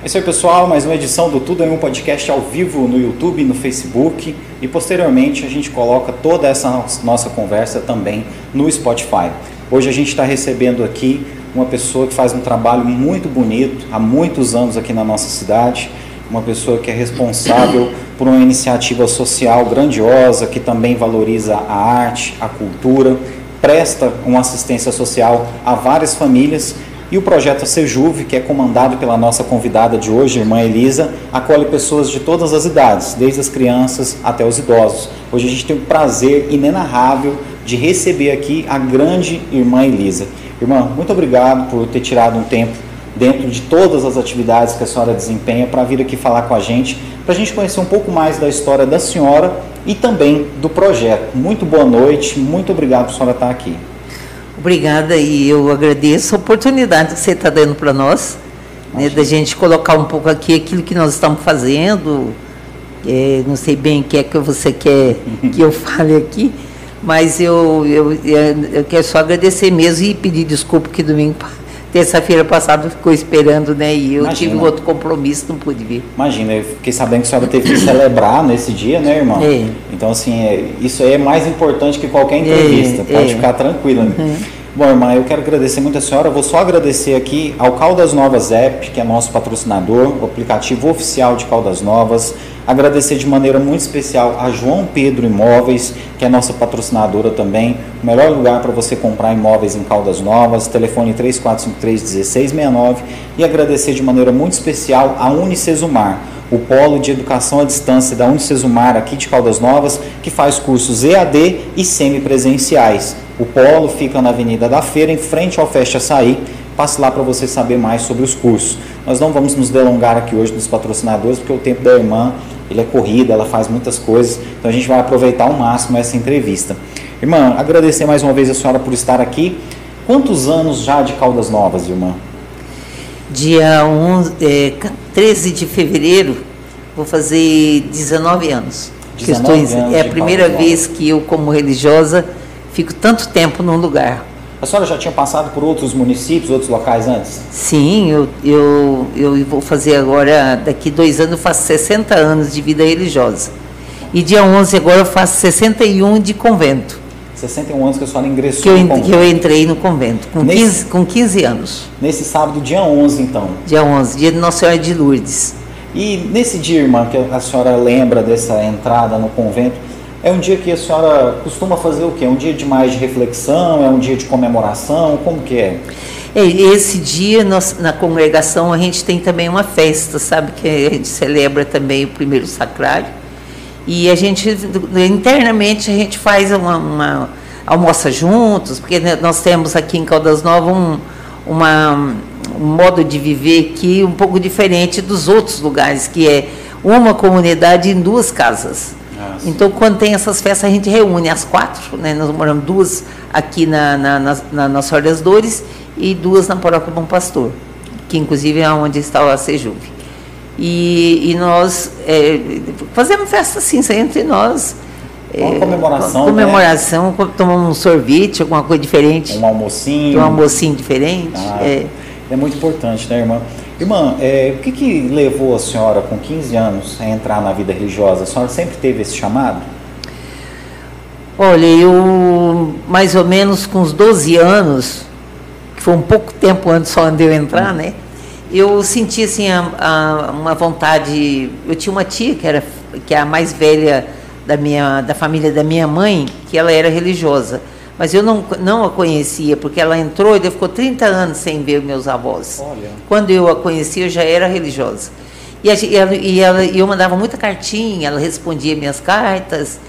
É isso aí, pessoal. Mais uma edição do Tudo em um podcast ao vivo no YouTube, no Facebook e posteriormente a gente coloca toda essa nossa conversa também no Spotify. Hoje a gente está recebendo aqui uma pessoa que faz um trabalho muito bonito há muitos anos aqui na nossa cidade, uma pessoa que é responsável por uma iniciativa social grandiosa que também valoriza a arte, a cultura, presta uma assistência social a várias famílias e o projeto Sejuve, que é comandado pela nossa convidada de hoje, irmã Elisa, acolhe pessoas de todas as idades, desde as crianças até os idosos. Hoje a gente tem o prazer inenarrável de receber aqui a grande irmã Elisa. Irmã, muito obrigado por ter tirado um tempo dentro de todas as atividades que a senhora desempenha para vir aqui falar com a gente, para a gente conhecer um pouco mais da história da senhora e também do projeto. Muito boa noite, muito obrigado por a senhora estar aqui. Obrigada e eu agradeço a oportunidade que você está dando para nós, né, da gente colocar um pouco aqui aquilo que nós estamos fazendo. É, não sei bem o que é que você quer que eu fale aqui, mas eu, eu, eu quero só agradecer mesmo e pedir desculpa que domingo, terça-feira passada ficou esperando, né? E eu Imagina. tive outro compromisso, não pude vir. Imagina, eu fiquei sabendo que a senhora teve que celebrar nesse dia, né, irmão? É. Então, assim, é, isso aí é mais importante que qualquer entrevista, é, pode é. ficar tranquila. Né? Uhum. Bom, irmã, eu quero agradecer muito a senhora. Eu vou só agradecer aqui ao Caldas Novas App, que é nosso patrocinador, o aplicativo oficial de Caldas Novas. Agradecer de maneira muito especial a João Pedro Imóveis, que é nossa patrocinadora também. O melhor lugar para você comprar imóveis em Caldas Novas, telefone 3453-1669. E agradecer de maneira muito especial a Unicesumar o polo de educação à distância da Unicesumar aqui de Caldas Novas, que faz cursos EAD e semipresenciais. O polo fica na Avenida da Feira, em frente ao Festa Açaí. Passe lá para você saber mais sobre os cursos. Nós não vamos nos delongar aqui hoje dos patrocinadores, porque o tempo da irmã ele é corrida, ela faz muitas coisas, então a gente vai aproveitar ao máximo essa entrevista. Irmã, agradecer mais uma vez a senhora por estar aqui. Quantos anos já de Caldas Novas, irmã? Dia 11, é, 13 de fevereiro, vou fazer 19 anos. 19 estou, anos é a primeira vez que eu, como religiosa, fico tanto tempo num lugar. A senhora já tinha passado por outros municípios, outros locais antes? Sim, eu, eu, eu vou fazer agora, daqui dois anos, eu faço 60 anos de vida religiosa. E dia 11 agora eu faço 61 de convento. 61 anos que a senhora ingressou que eu, no convento. Que eu entrei no convento, com, nesse, 15, com 15 anos. Nesse sábado, dia 11, então? Dia 11, dia de Nossa Senhora de Lourdes. E nesse dia, irmã, que a senhora lembra dessa entrada no convento, é um dia que a senhora costuma fazer o quê? É um dia de mais de reflexão? É um dia de comemoração? Como que é? é esse dia, nós, na congregação, a gente tem também uma festa, sabe? Que a gente celebra também o primeiro sacrário. E a gente, internamente, a gente faz uma, uma almoça juntos, porque nós temos aqui em Caldas Novas um, uma, um modo de viver aqui um pouco diferente dos outros lugares, que é uma comunidade em duas casas. Ah, então, quando tem essas festas, a gente reúne as quatro, né? nós moramos duas aqui na, na, na, na Nossa Senhora das Dores e duas na Paróquia Bom Pastor, que inclusive é onde está a Sejuve. E, e nós é, fazemos festa assim, entre nós. Uma é, comemoração. Comemoração, né? tomamos um sorvete, alguma coisa diferente. Um almocinho. Um almocinho diferente. Ah, é. é muito importante, né, irmã? Irmã, é, o que, que levou a senhora, com 15 anos, a entrar na vida religiosa? A senhora sempre teve esse chamado? Olha, eu, mais ou menos com uns 12 anos, que foi um pouco tempo antes só de eu entrar, né? eu senti assim a, a, uma vontade. Eu tinha uma tia que era que é a mais velha da minha da família da minha mãe, que ela era religiosa, mas eu não, não a conhecia porque ela entrou e ficou 30 anos sem ver meus avós. Olha. Quando eu a conhecia, eu já era religiosa. E, a, e, ela, e, ela, e eu mandava muita cartinha, ela respondia minhas cartas.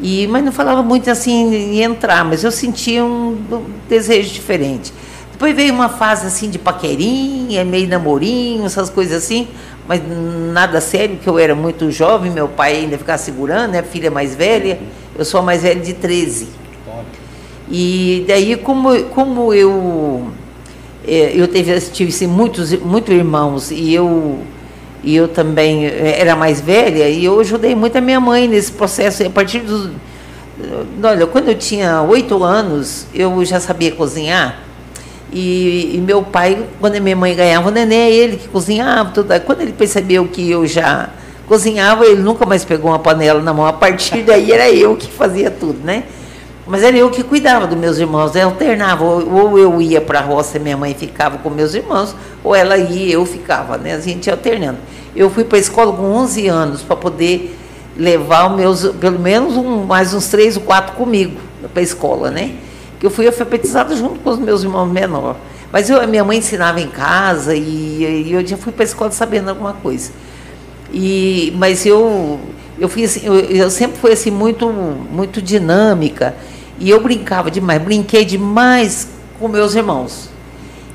E, mas não falava muito assim em entrar, mas eu sentia um, um desejo diferente. Depois veio uma fase assim de paquerinha, meio namorinho, essas coisas assim, mas nada sério, que eu era muito jovem, meu pai ainda ficava segurando, né? Filha mais velha, eu sou a mais velha de 13. E daí, como, como eu, é, eu teve, tive assim, muitos, muitos irmãos e eu, e eu também é, era mais velha, e eu ajudei muito a minha mãe nesse processo. A partir dos. Olha, quando eu tinha oito anos, eu já sabia cozinhar. E, e, meu pai, quando a minha mãe ganhava o neném, é ele que cozinhava. Tudo. Quando ele percebeu que eu já cozinhava, ele nunca mais pegou uma panela na mão. A partir daí era eu que fazia tudo, né? Mas era eu que cuidava dos meus irmãos, eu alternava. Ou eu ia para a roça e minha mãe ficava com meus irmãos, ou ela ia e eu ficava, né? A gente ia alternando. Eu fui para a escola com 11 anos para poder levar meus, pelo menos um, mais uns três ou quatro comigo para a escola, né? Que eu fui alfabetizada junto com os meus irmãos menores. Mas eu, minha mãe ensinava em casa e, e eu já fui para a escola sabendo alguma coisa. E, mas eu, eu, fui assim, eu, eu sempre fui assim muito, muito dinâmica e eu brincava demais, brinquei demais com meus irmãos.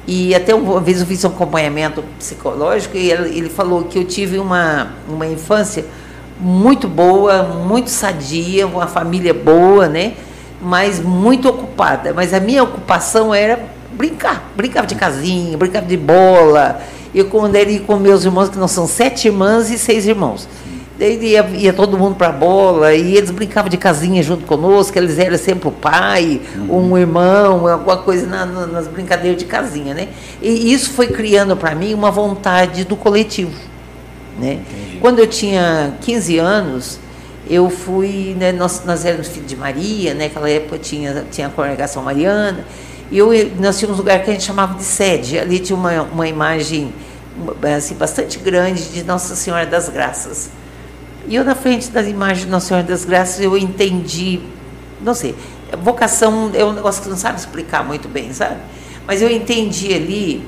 E até uma vez eu fiz um acompanhamento psicológico e ele, falou que eu tive uma, uma infância muito boa, muito sadia, uma família boa, né? Mas muito ocupada. Mas a minha ocupação era brincar. Brincava de casinha, brincava de bola. Eu quando era com meus irmãos, que não são sete irmãs e seis irmãos. Daí ia, ia todo mundo para a bola, e eles brincavam de casinha junto conosco, eles eram sempre o pai, uhum. um irmão, alguma coisa na, na, nas brincadeiras de casinha, né? E isso foi criando para mim uma vontade do coletivo, né? Quando eu tinha 15 anos, eu fui, né, nós, nós éramos filhos de Maria, né? Naquela época tinha, tinha a congregação mariana, e eu, nós tínhamos um lugar que a gente chamava de sede, ali tinha uma, uma imagem assim, bastante grande de Nossa Senhora das Graças. E eu, na frente das imagens de Nossa Senhora das Graças, eu entendi, não sei, vocação é um negócio que não sabe explicar muito bem, sabe? Mas eu entendi ali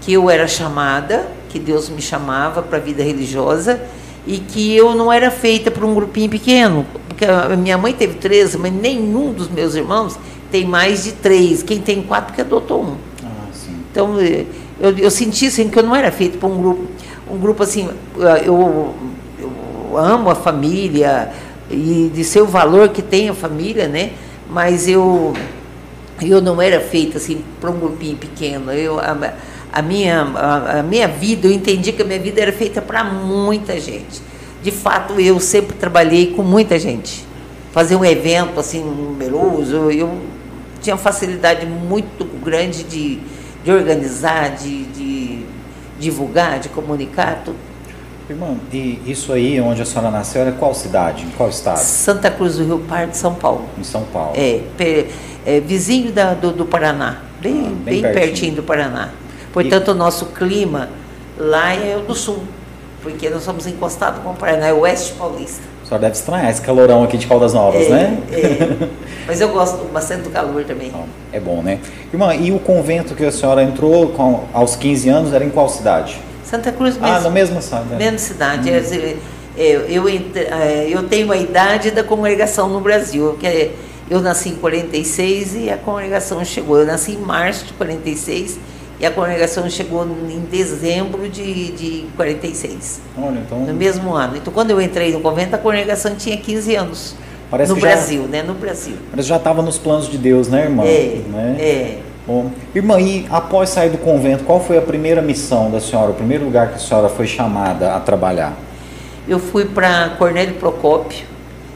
que eu era chamada, que Deus me chamava para a vida religiosa e que eu não era feita para um grupinho pequeno, porque a minha mãe teve três, mas nenhum dos meus irmãos tem mais de três. Quem tem quatro que adotou um. Ah, então eu, eu senti assim que eu não era feita para um grupo, um grupo assim, eu amo a família e de seu valor que tem a família, né? Mas eu eu não era feita assim para um grupinho pequeno. Eu a, a minha a, a, minha vida, eu entendi que a minha vida era feita para muita gente. De fato, eu sempre trabalhei com muita gente. Fazer um evento assim numeroso, eu tinha facilidade muito grande de, de organizar, de, de divulgar, de comunicar, tudo. Irmã, e isso aí, onde a senhora nasceu, era qual cidade? Em qual estado? Santa Cruz do Rio Pardo, São Paulo. Em São Paulo. É, é vizinho da, do, do, Paraná, bem, ah, bem, bem pertinho. pertinho. do Paraná. Portanto, e... o nosso clima lá é o do sul, porque nós somos encostados com o Paraná, é o oeste paulista. A senhora deve estranhar esse calorão aqui de Caldas Novas, é, né? É. Mas eu gosto bastante do calor também. É bom, né? Irmã, e o convento que a senhora entrou com, aos 15 anos era em qual cidade? Santa Cruz mesmo. Ah, na mesma cidade. Né? Mesma cidade. Hum. Eu, eu, é, eu, tenho a idade da congregação no Brasil, que é, eu nasci em 46 e a congregação chegou. Eu nasci em março de 46 e a congregação chegou em dezembro de, de 46. Olha, então... No mesmo ano. Então, quando eu entrei no convento, a congregação tinha 15 anos. Parece no Brasil, já, né? No Brasil. Mas já estava nos planos de Deus, né, irmã? É, né? é. Bom, irmã, e após sair do convento, qual foi a primeira missão da senhora, o primeiro lugar que a senhora foi chamada a trabalhar? Eu fui para Cornélio Procópio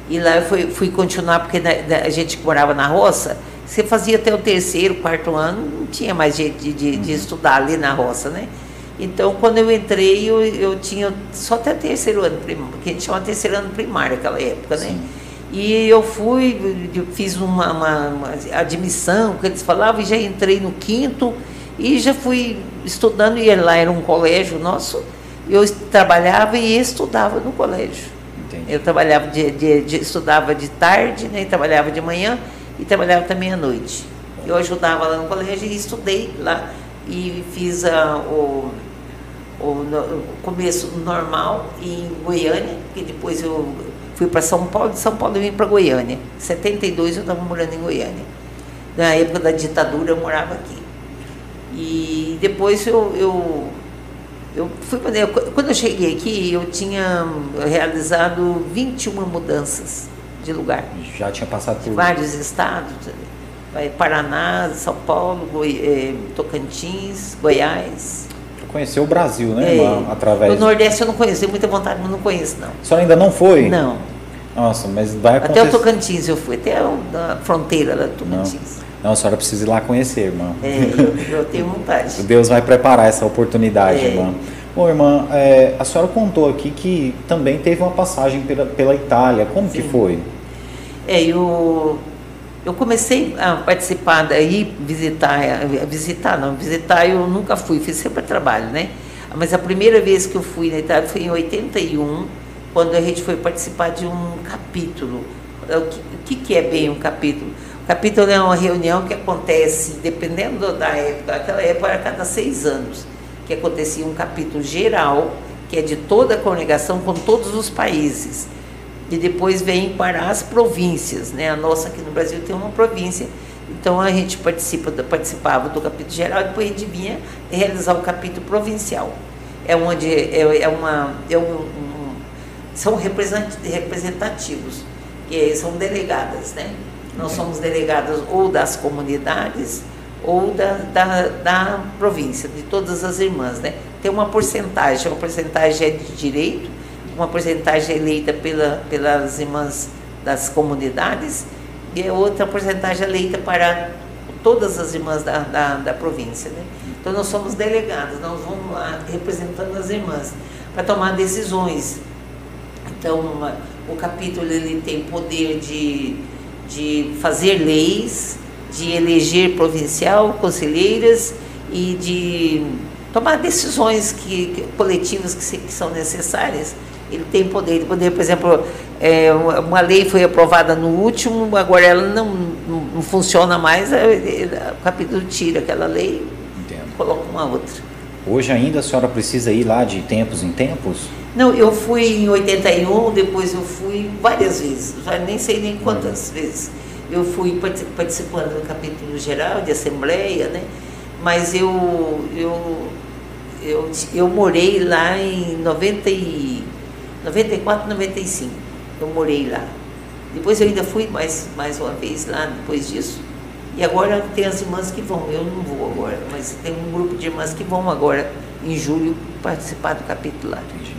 e lá eu fui, fui continuar, porque a gente morava na roça, você fazia até o terceiro, quarto ano, não tinha mais jeito de, de, de uhum. estudar ali na roça, né? Então, quando eu entrei, eu, eu tinha só até terceiro ano primário, porque a gente chama terceiro ano primário naquela época, né? Sim. E eu fui, eu fiz uma, uma, uma, admissão, que eles falavam, e já entrei no quinto, e já fui estudando, e lá era um colégio nosso, eu trabalhava e estudava no colégio. Entendi. Eu trabalhava de, de, de, estudava de tarde, né, trabalhava de manhã e trabalhava também à noite. Eu ajudava lá no colégio e estudei lá e fiz a, o, o, o começo normal em Goiânia, que depois eu Fui para São Paulo, de São Paulo eu vim para Goiânia. Em 72 eu estava morando em Goiânia. Na época da ditadura eu morava aqui. E depois eu, eu, eu fui quando eu cheguei aqui, eu tinha realizado 21 mudanças de lugar. Já tinha passado por vários estados, Paraná, São Paulo, Goi, eh, Tocantins, Goiás. Conheceu o Brasil, né, é, Através. O Nordeste eu não conheço, tenho muita vontade, mas não conheço, não. A senhora ainda não foi? Não. Nossa, mas vai acontecer. Até o Tocantins eu fui, até a fronteira da Tocantins. Não. Não, a senhora precisa ir lá conhecer, irmã. É, eu, eu tenho vontade. Deus vai preparar essa oportunidade, é. irmã. Bom, irmã, é, a senhora contou aqui que também teve uma passagem pela, pela Itália. Como Sim. que foi? É, eu, eu comecei a participar daí, visitar, visitar não, visitar eu nunca fui, fiz sempre trabalho, né? Mas a primeira vez que eu fui na Itália foi em 81, quando a gente foi participar de um capítulo. O que, o que é bem um capítulo? O capítulo é uma reunião que acontece, dependendo da época, aquela época era a cada seis anos, que acontecia um capítulo geral, que é de toda a congregação com todos os países. E depois vem para as províncias. Né? A nossa aqui no Brasil tem uma província. Então a gente participa, participava do capítulo geral, depois a gente vinha realizar o capítulo provincial. É onde é, é uma, é um, um, são representativos, que são delegadas, né? Nós somos delegadas ou das comunidades ou da, da, da província, de todas as irmãs, né? Tem uma porcentagem, uma porcentagem é de direito, uma porcentagem eleita pela, pelas irmãs das comunidades e outra porcentagem eleita para todas as irmãs da, da, da província. Né? Então nós somos delegados, nós vamos lá representando as irmãs para tomar decisões. Então o capítulo ele tem poder de, de fazer leis, de eleger provincial, conselheiras e de tomar decisões que, que coletivas que, se, que são necessárias ele tem poder. poder, por exemplo, é, uma lei foi aprovada no último, agora ela não, não, não funciona mais, o capítulo tira aquela lei e coloca uma outra. Hoje ainda a senhora precisa ir lá de tempos em tempos? Não, eu fui em 81, depois eu fui várias vezes, já nem sei nem quantas vezes. Eu fui participando do capítulo geral de assembleia, né? Mas eu, eu, eu, eu morei lá em 90 e 94, 95. Eu morei lá. Depois eu ainda fui mais, mais uma vez lá depois disso. E agora tem as irmãs que vão. Eu não vou agora, mas tem um grupo de irmãs que vão agora, em julho, participar do capítulo lá. Entendi.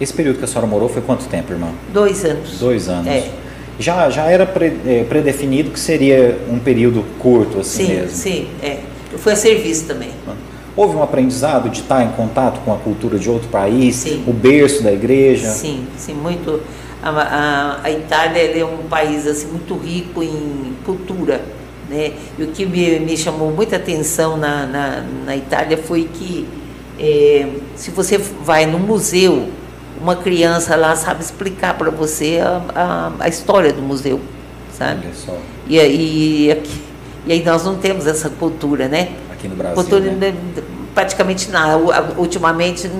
Esse período que a senhora morou foi quanto tempo, irmã? Dois anos. Dois anos. É. Já, já era é, predefinido que seria um período curto, assim sim, mesmo? Sim, é. Eu fui a serviço também. Ah. Houve um aprendizado de estar em contato com a cultura de outro país, sim. o berço da igreja? Sim, sim, muito. A, a, a Itália é um país assim, muito rico em cultura. Né? E o que me, me chamou muita atenção na, na, na Itália foi que é, se você vai no museu, uma criança lá sabe explicar para você a, a, a, história do museu, sabe? E, e, aqui, e aí nós não temos essa cultura, né? Aqui no Brasil. né? praticamente nada. Ultimamente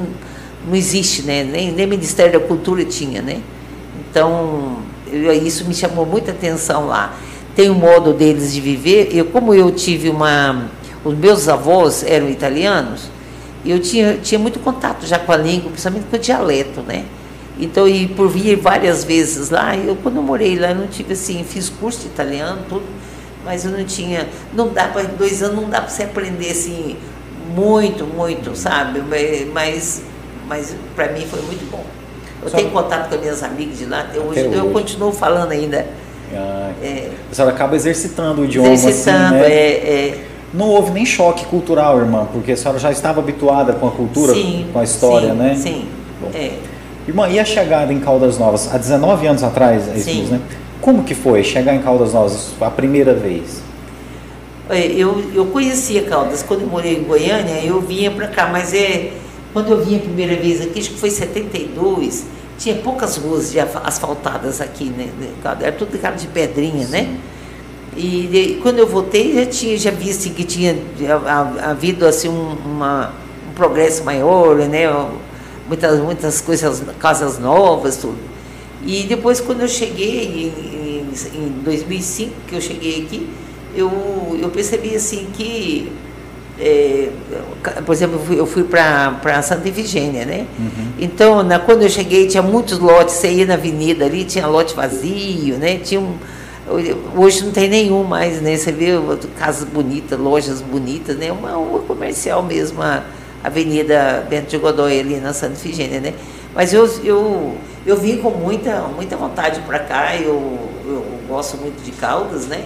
não existe, né? Nem, nem Ministério da Cultura tinha, né? Então, eu, isso me chamou muita atenção lá. Tem o um modo deles de viver. Eu, como eu tive uma. Os meus avós eram italianos, eu tinha, tinha muito contato já com a língua, principalmente com o dialeto, né? Então, e por vir várias vezes lá, eu quando eu morei lá, eu não tive assim, fiz curso de italiano, tudo mas eu não tinha, não dá para dois anos não dá para você aprender assim muito, muito, sabe? Mas, mas para mim foi muito bom. Eu Só tenho contato com as minhas amigas de lá até, até hoje, hoje, eu continuo falando ainda. Ah, é, a senhora acaba exercitando o idioma. Exercitando, assim, né? é, é. Não houve nem choque cultural, irmã, porque a senhora já estava habituada com a cultura, sim, com a história, sim, né? Sim. Bom. É. Irmã, e a chegada em Caldas Novas, há 19 anos atrás, é isso, sim. né? Como que foi chegar em Caldas Novas a primeira vez? É, eu, eu conhecia Caldas, quando eu morei em Goiânia, eu vinha para cá, mas é, quando eu vim a primeira vez aqui, acho que foi em 72, tinha poucas ruas asfaltadas aqui, né? Era tudo de cara de pedrinha, né? Sim. né? E quando eu voltei, já tinha já visto que tinha havido assim um, uma, um progresso maior, né? Muitas, muitas coisas, casas novas, tudo. E depois, quando eu cheguei, em, em 2005, que eu cheguei aqui, eu, eu percebi assim que, é, por exemplo, eu fui, eu fui para Santa Efigênia, né? Uhum. Então, na, quando eu cheguei, tinha muitos lotes, você ia na avenida ali, tinha lote vazio, né? Tinha um, hoje não tem nenhum mais, né? Você vê casas bonitas, lojas bonitas, né? Uma rua comercial mesmo, a Avenida Bento de Godoy ali na Santa Efigênia, né? Mas eu, eu, eu vim com muita, muita vontade para cá, eu, eu gosto muito de Caldas, né?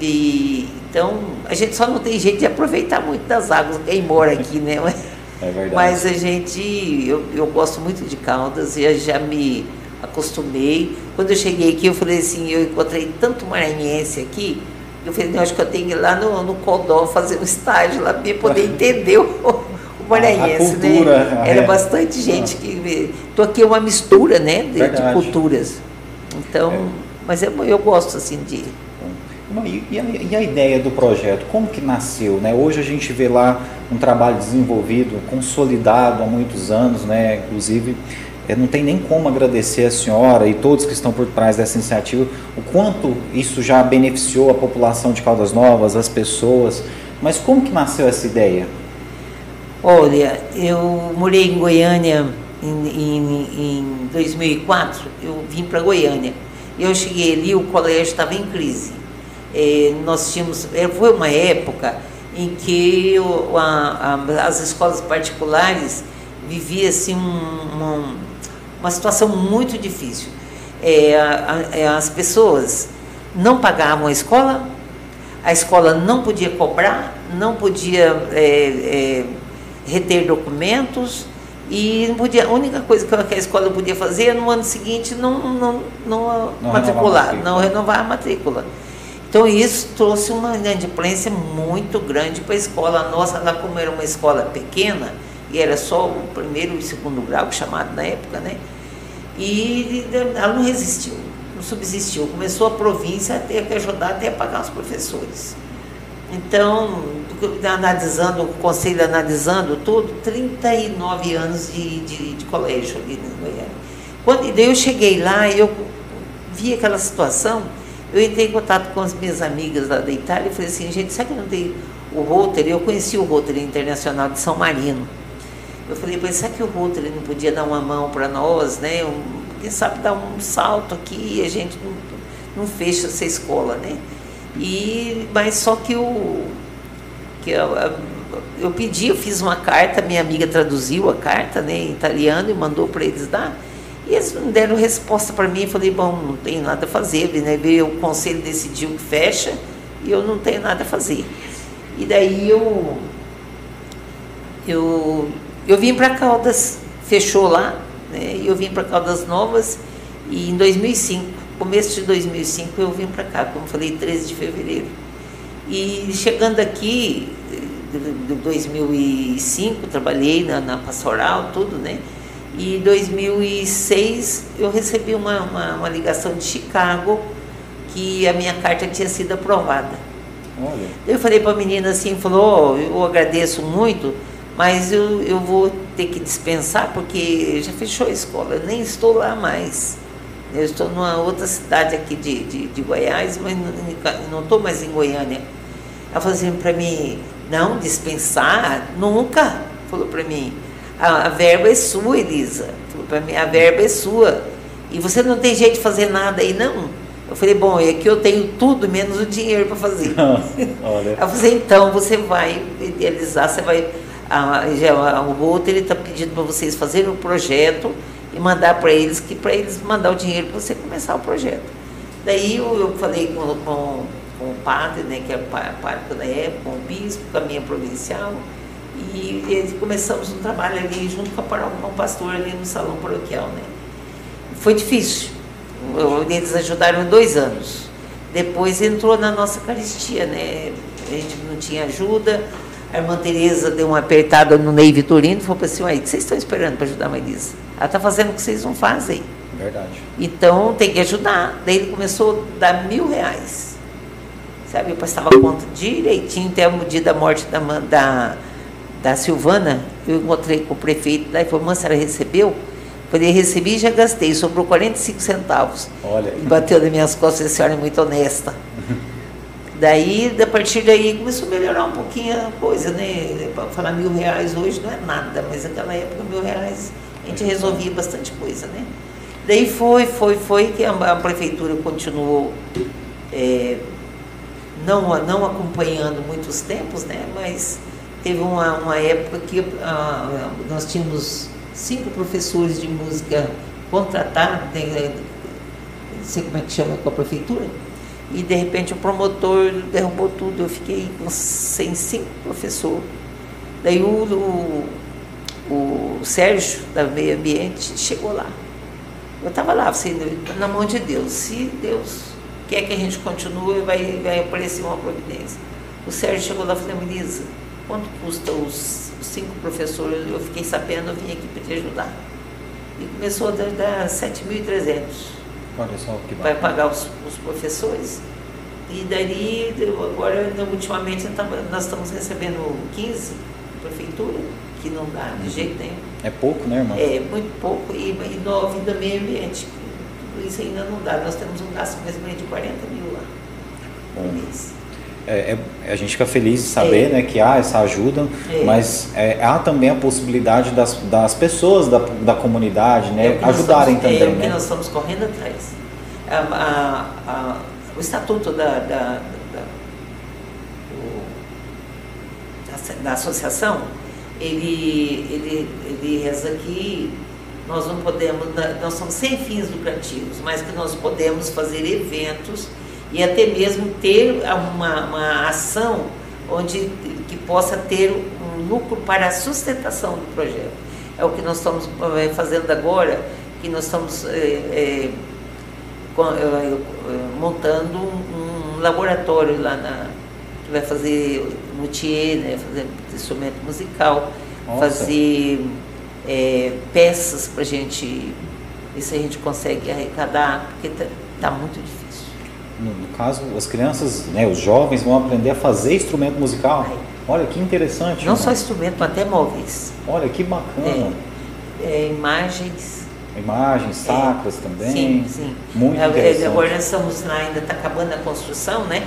E, então, a gente só não tem jeito de aproveitar muito das águas, quem mora aqui, né? É verdade. Mas a gente, eu, eu gosto muito de Caldas e já me acostumei. Quando eu cheguei aqui, eu falei assim, eu encontrei tanto maranhense aqui, eu falei, não, acho que eu tenho que ir lá no, no Codó fazer um estágio lá para poder entender o, o maranhense, a, cultura, né? Era é. bastante gente que. Estou aqui é uma mistura né, de, de culturas. Então, é. mas eu, eu gosto assim de. E a, e a, ideia do projeto, como que nasceu? Né? Hoje a gente vê lá um trabalho desenvolvido, consolidado há muitos anos, né? inclusive é, não tem nem como agradecer a senhora e todos que estão por trás dessa iniciativa, o quanto isso já beneficiou a população de Caldas Novas, as pessoas, mas como que nasceu essa ideia? Olha, eu morei em Goiânia em, em, em 2004, eu vim para Goiânia. Eu cheguei ali, o colégio estava em crise. É, nós tínhamos, é, foi uma época em que o, a, a, as escolas particulares viviam assim um, um uma situação muito difícil. É, é, as pessoas não pagavam a escola, a escola não podia cobrar, não podia é, é, reter documentos e podia, a única coisa que a escola podia fazer no ano seguinte não, não, não, não matricular, não renovar a matrícula. Então isso trouxe uma inadimplência muito grande para a escola. A nossa, lá como era uma escola pequena, e era só o primeiro e segundo grau, chamado na época, né? E ela não resistiu, não subsistiu. Começou a província a ter que ajudar até a pagar os professores. Então, analisando, o conselho analisando tudo, 39 anos de, de, de colégio ali no Goiânia. Quando eu cheguei lá, eu vi aquela situação, eu entrei em contato com as minhas amigas lá da Itália e falei assim, gente, sabe que não tem o Rotary? Eu conheci o Rotary Internacional de São Marino. Eu falei, mas será que o Rotary não podia dar uma mão para nós, né? Quem sabe dar um salto aqui e a gente não, não fecha essa escola, né? E, mas só que o que eu, eu pedi, eu fiz uma carta, minha amiga traduziu a carta né, em italiano e mandou para eles dar. E eles não deram resposta para mim. Eu falei, bom, não tenho nada a fazer. Né? Veio o conselho decidiu que fecha e eu não tenho nada a fazer. E daí eu, eu eu vim para Caldas, fechou lá, né, e eu vim para Caldas Novas, e em 2005, começo de 2005, eu vim para cá, como falei, 13 de fevereiro. E chegando aqui, de 2005, trabalhei na, na pastoral, tudo, né? E em 2006 eu recebi uma, uma, uma, ligação de Chicago que a minha carta tinha sido aprovada. Olha. Eu falei para a menina assim, falou, oh, eu agradeço muito, mas eu, eu vou ter que dispensar porque já fechou a escola, eu nem estou lá mais. Eu estou numa outra cidade aqui de, de, de Goiás, mas não estou mais em Goiânia. Ela falou assim para mim, não, dispensar? Nunca. Falou para mim, a, a, verba é sua, Elisa. Falou para mim, a verba é sua. E você não tem jeito de fazer nada aí, não? Eu falei, bom, é que eu tenho tudo menos o dinheiro para fazer. Olha. Ela falou assim, então você vai idealizar, você vai a, já, o outro ele está pedindo para vocês fazerem o um projeto e mandar para eles, que para eles mandar o dinheiro para você começar o projeto. Daí eu, eu falei com, com, com, o padre, né, que era o padre da época, com o bispo, com a minha provincial, e, e começamos um trabalho ali junto com, a, com o pastor ali no salão paroquial. Né. Foi difícil. Eles ajudaram dois anos. Depois entrou na nossa caristia, né? A gente não tinha ajuda, a irmã Tereza deu uma apertada no Ney Vitorino e falou assim, aí, o que vocês estão esperando para ajudar a Marisa? Ela está fazendo o que vocês não fazem. Verdade. Então tem que ajudar. Daí ele começou a dar mil reais. Sabe, eu passava conta direitinho até o dia da morte da, da, da Silvana. Eu encontrei com o prefeito daí falou, mãe, a senhora recebeu? Falei, recebi e já gastei, sobrou 45 centavos. Olha. E bateu nas minhas costas, a senhora é muito honesta. Daí, a partir daí, começou a melhorar um pouquinho a coisa, né? Para falar mil reais hoje não é nada, mas naquela época mil reais gente resolvia bastante coisa, né? Daí foi, foi, foi que a, a prefeitura continuou é, não, não acompanhando muitos tempos, né? Mas teve uma, uma época que nós tínhamos cinco professores de música contratados, né? não sei como é que chama com a prefeitura, e de repente o promotor derrubou tudo. Eu fiquei sem cinco professores. Daí o, o, o Sérgio, da Meio Ambiente, chegou lá. Eu estava lá, assim, na mão de Deus. Se Deus quer que a gente continue, vai, vai aparecer uma providência. O Sérgio chegou lá e falou, Melissa, quanto custa os, os, cinco professores? Eu fiquei sabendo, eu vim aqui para te ajudar. E começou a dar, dar 7.300. Olha só que Vai pagar os, os professores. E daí, agora, ultimamente, nós estamos recebendo 15 prefeitura, que não dá de jeito nenhum. É pouco, né, irmã? É, muito pouco. E, e no vida meio ambiente, tudo isso ainda não dá. Nós temos um gasto mais ou menos de 40 mil lá por mês. É, é, a gente fica feliz de saber é. né, que há essa ajuda, é. mas é, há também a possibilidade das, das pessoas da, da comunidade né, ajudarem estamos, também. É o que né? nós estamos correndo atrás. A, a, a, o estatuto da, da, da, da, associação, ele, ele, ele reza que nós não podemos, nós somos sem fins lucrativos, mas que nós podemos fazer eventos e até mesmo ter uma, uma ação onde que possa ter um lucro para a sustentação do projeto. É o que nós estamos eh, fazendo agora, que nós estamos é, é, montando um, laboratório lá na vai fazer luthier, né, fazer instrumento musical, Nossa. fazer é, peças para a gente ver se a gente consegue arrecadar, porque está tá muito difícil no, no, caso, as crianças, né, os jovens vão aprender a fazer instrumento musical. Olha que interessante. Não só instrumento, mas até móveis. Olha que bacana. É, é, imagens. Imagens é. sacras é, também. Sim, sim. Muito é, interessante. Agora nós estamos lá, ainda está acabando a construção, né?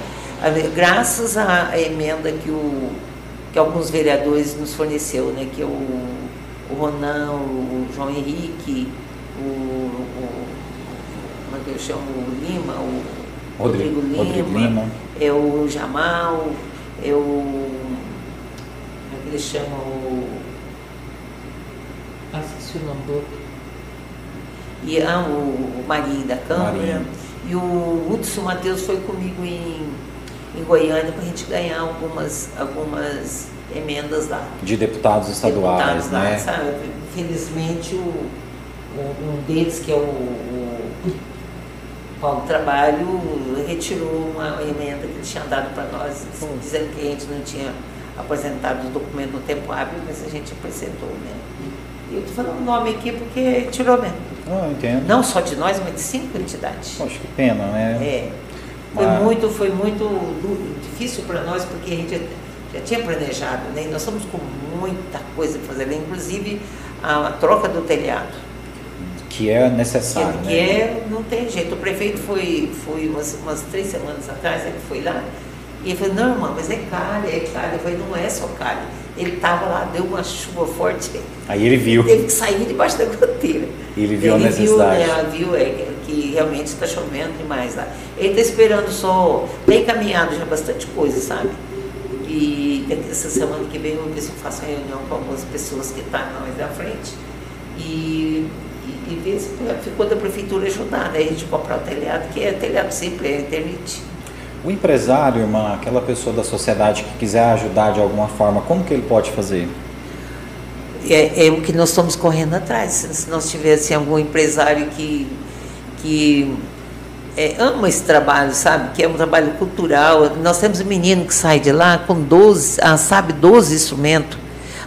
Graças à emenda que, o, que alguns vereadores nos forneceu, né? Que é o, o Ronan, o João Henrique, o, o como é que eu chamo? O Lima, o Rodrigo, Rodrigo, Lima, Rodrigo Lima, é o Jamal, é o. Como é que ele chama? O. Ah, esqueci o nome do outro. E ah, o Marinho da Câmara. Marinho. E o Hudson Matheus foi comigo em, em Goiânia para a gente ganhar algumas, algumas emendas lá. De deputados estaduais, deputados né? Lá, sabe? Infelizmente, o, o, um deles, que é o, o Paulo Trabalho retirou uma emenda que ele tinha dado para nós, dizendo que a gente não tinha apresentado o documento no tempo hábil, mas a gente apresentou, né? E eu estou falando o nome aqui porque tirou mesmo. Ah, entendo. Não só de nós, mas de cinco entidades. Poxa, que pena, né? É. Foi mas... muito, foi muito difícil para nós, porque a gente já tinha planejado, né? Nós estamos com muita coisa para fazer, inclusive a, a troca do telhado que é necessário. Que, né? é, não tem jeito. O prefeito foi, foi umas, umas três semanas atrás, ele foi lá, e ele falou, não, irmã, mas é calha, é calha. Eu falei, não é só calha. Ele estava lá, deu uma chuva forte. Aí ele viu. Teve que sair debaixo da goteira. Ele viu ele a necessidade. Viu, né, viu é, que realmente está chovendo demais lá. Ele está esperando só, tem encaminhado já bastante coisa, sabe? E essa semana que vem eu ver se eu faço uma reunião com algumas pessoas que estão tá mais da frente. E e ver se ficou da prefeitura ajudar, né? A gente comprar o telhado, que é telhado simples, é eternite. O empresário, irmã, aquela pessoa da sociedade que quiser ajudar de alguma forma, como que ele pode fazer? É, é o que nós estamos correndo atrás. Se nós tivesse algum empresário que, que é, ama esse trabalho, sabe? Que é um trabalho cultural. Nós temos um menino que sai de lá com 12, ah, sabe, 12 instrumentos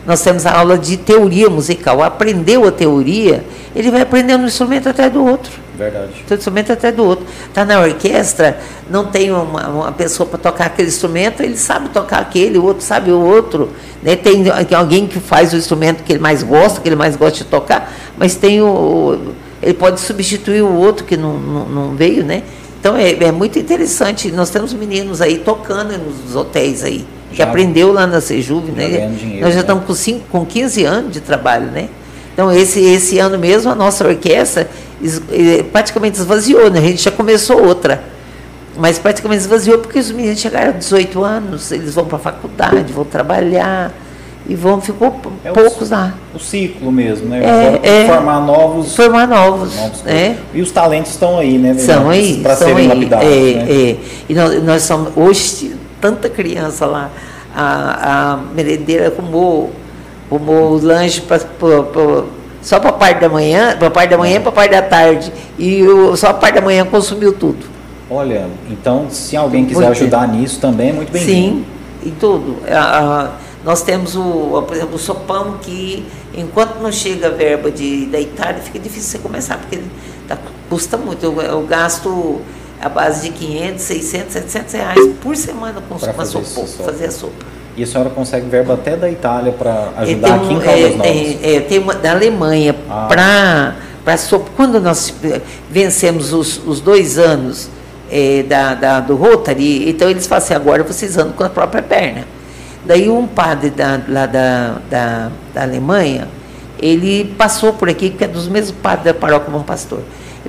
nós temos a aula de teoria musical. Aprendeu a teoria, ele vai aprendendo um instrumento até do outro. Verdade. Um instrumento até do outro. Está na orquestra, não tem uma, uma pessoa para tocar aquele instrumento, ele sabe tocar aquele, o outro sabe o outro. Né? Tem alguém que faz o instrumento que ele mais gosta, que ele mais gosta de tocar, mas tem o. Ele pode substituir o outro que não, não, não veio, né? Então é, é, muito interessante. Nós temos meninos aí tocando nos hotéis aí que aprendeu lá na Sejuve, né? Dinheiro, Nós já né? estamos com, cinco, com 15 anos de trabalho, né? Então, esse, esse ano mesmo, a nossa orquestra eh, praticamente esvaziou, né? A gente já começou outra. Mas praticamente esvaziou porque os meninos chegaram a 18 anos, eles vão para a faculdade, vão trabalhar. e vão ficou é poucos o, lá. O ciclo mesmo, né? É, é, formar novos. Formar novos. novos é. E os talentos estão aí, né? São aí. Para serem aí, lapidados. É, né? é. E nós, nós somos hoje tanta criança lá. A, a merendeira arrumou, arrumou o lanche pra, pra, pra só para a parte da manhã, para a parte da manhã e para a parte da tarde. E o, só a parte da manhã consumiu tudo. Olha, então se alguém quiser ajudar nisso também é muito bem-vindo. Sim, e tudo. Nós temos, o, por exemplo, o sopão que, enquanto não chega a verba de, da Itália, fica difícil você começar, porque tá, custa muito. Eu, eu, gasto a base de 500, 600, 700 reais por semana com uma sopa, fazer a sopa. E a senhora consegue verba até da Itália para ajudar um, aqui em Caldas é, Novas? Tem, é, tem uma da Alemanha ah. para para quando nós vencemos os, os dois anos é, da, da, do Rotary, então eles falam assim, agora vocês andam com a própria perna. Daí um padre da, lá da, da, da Alemanha, ele passou por aqui, que é dos mesmos padres da paróquia Bom Pastor.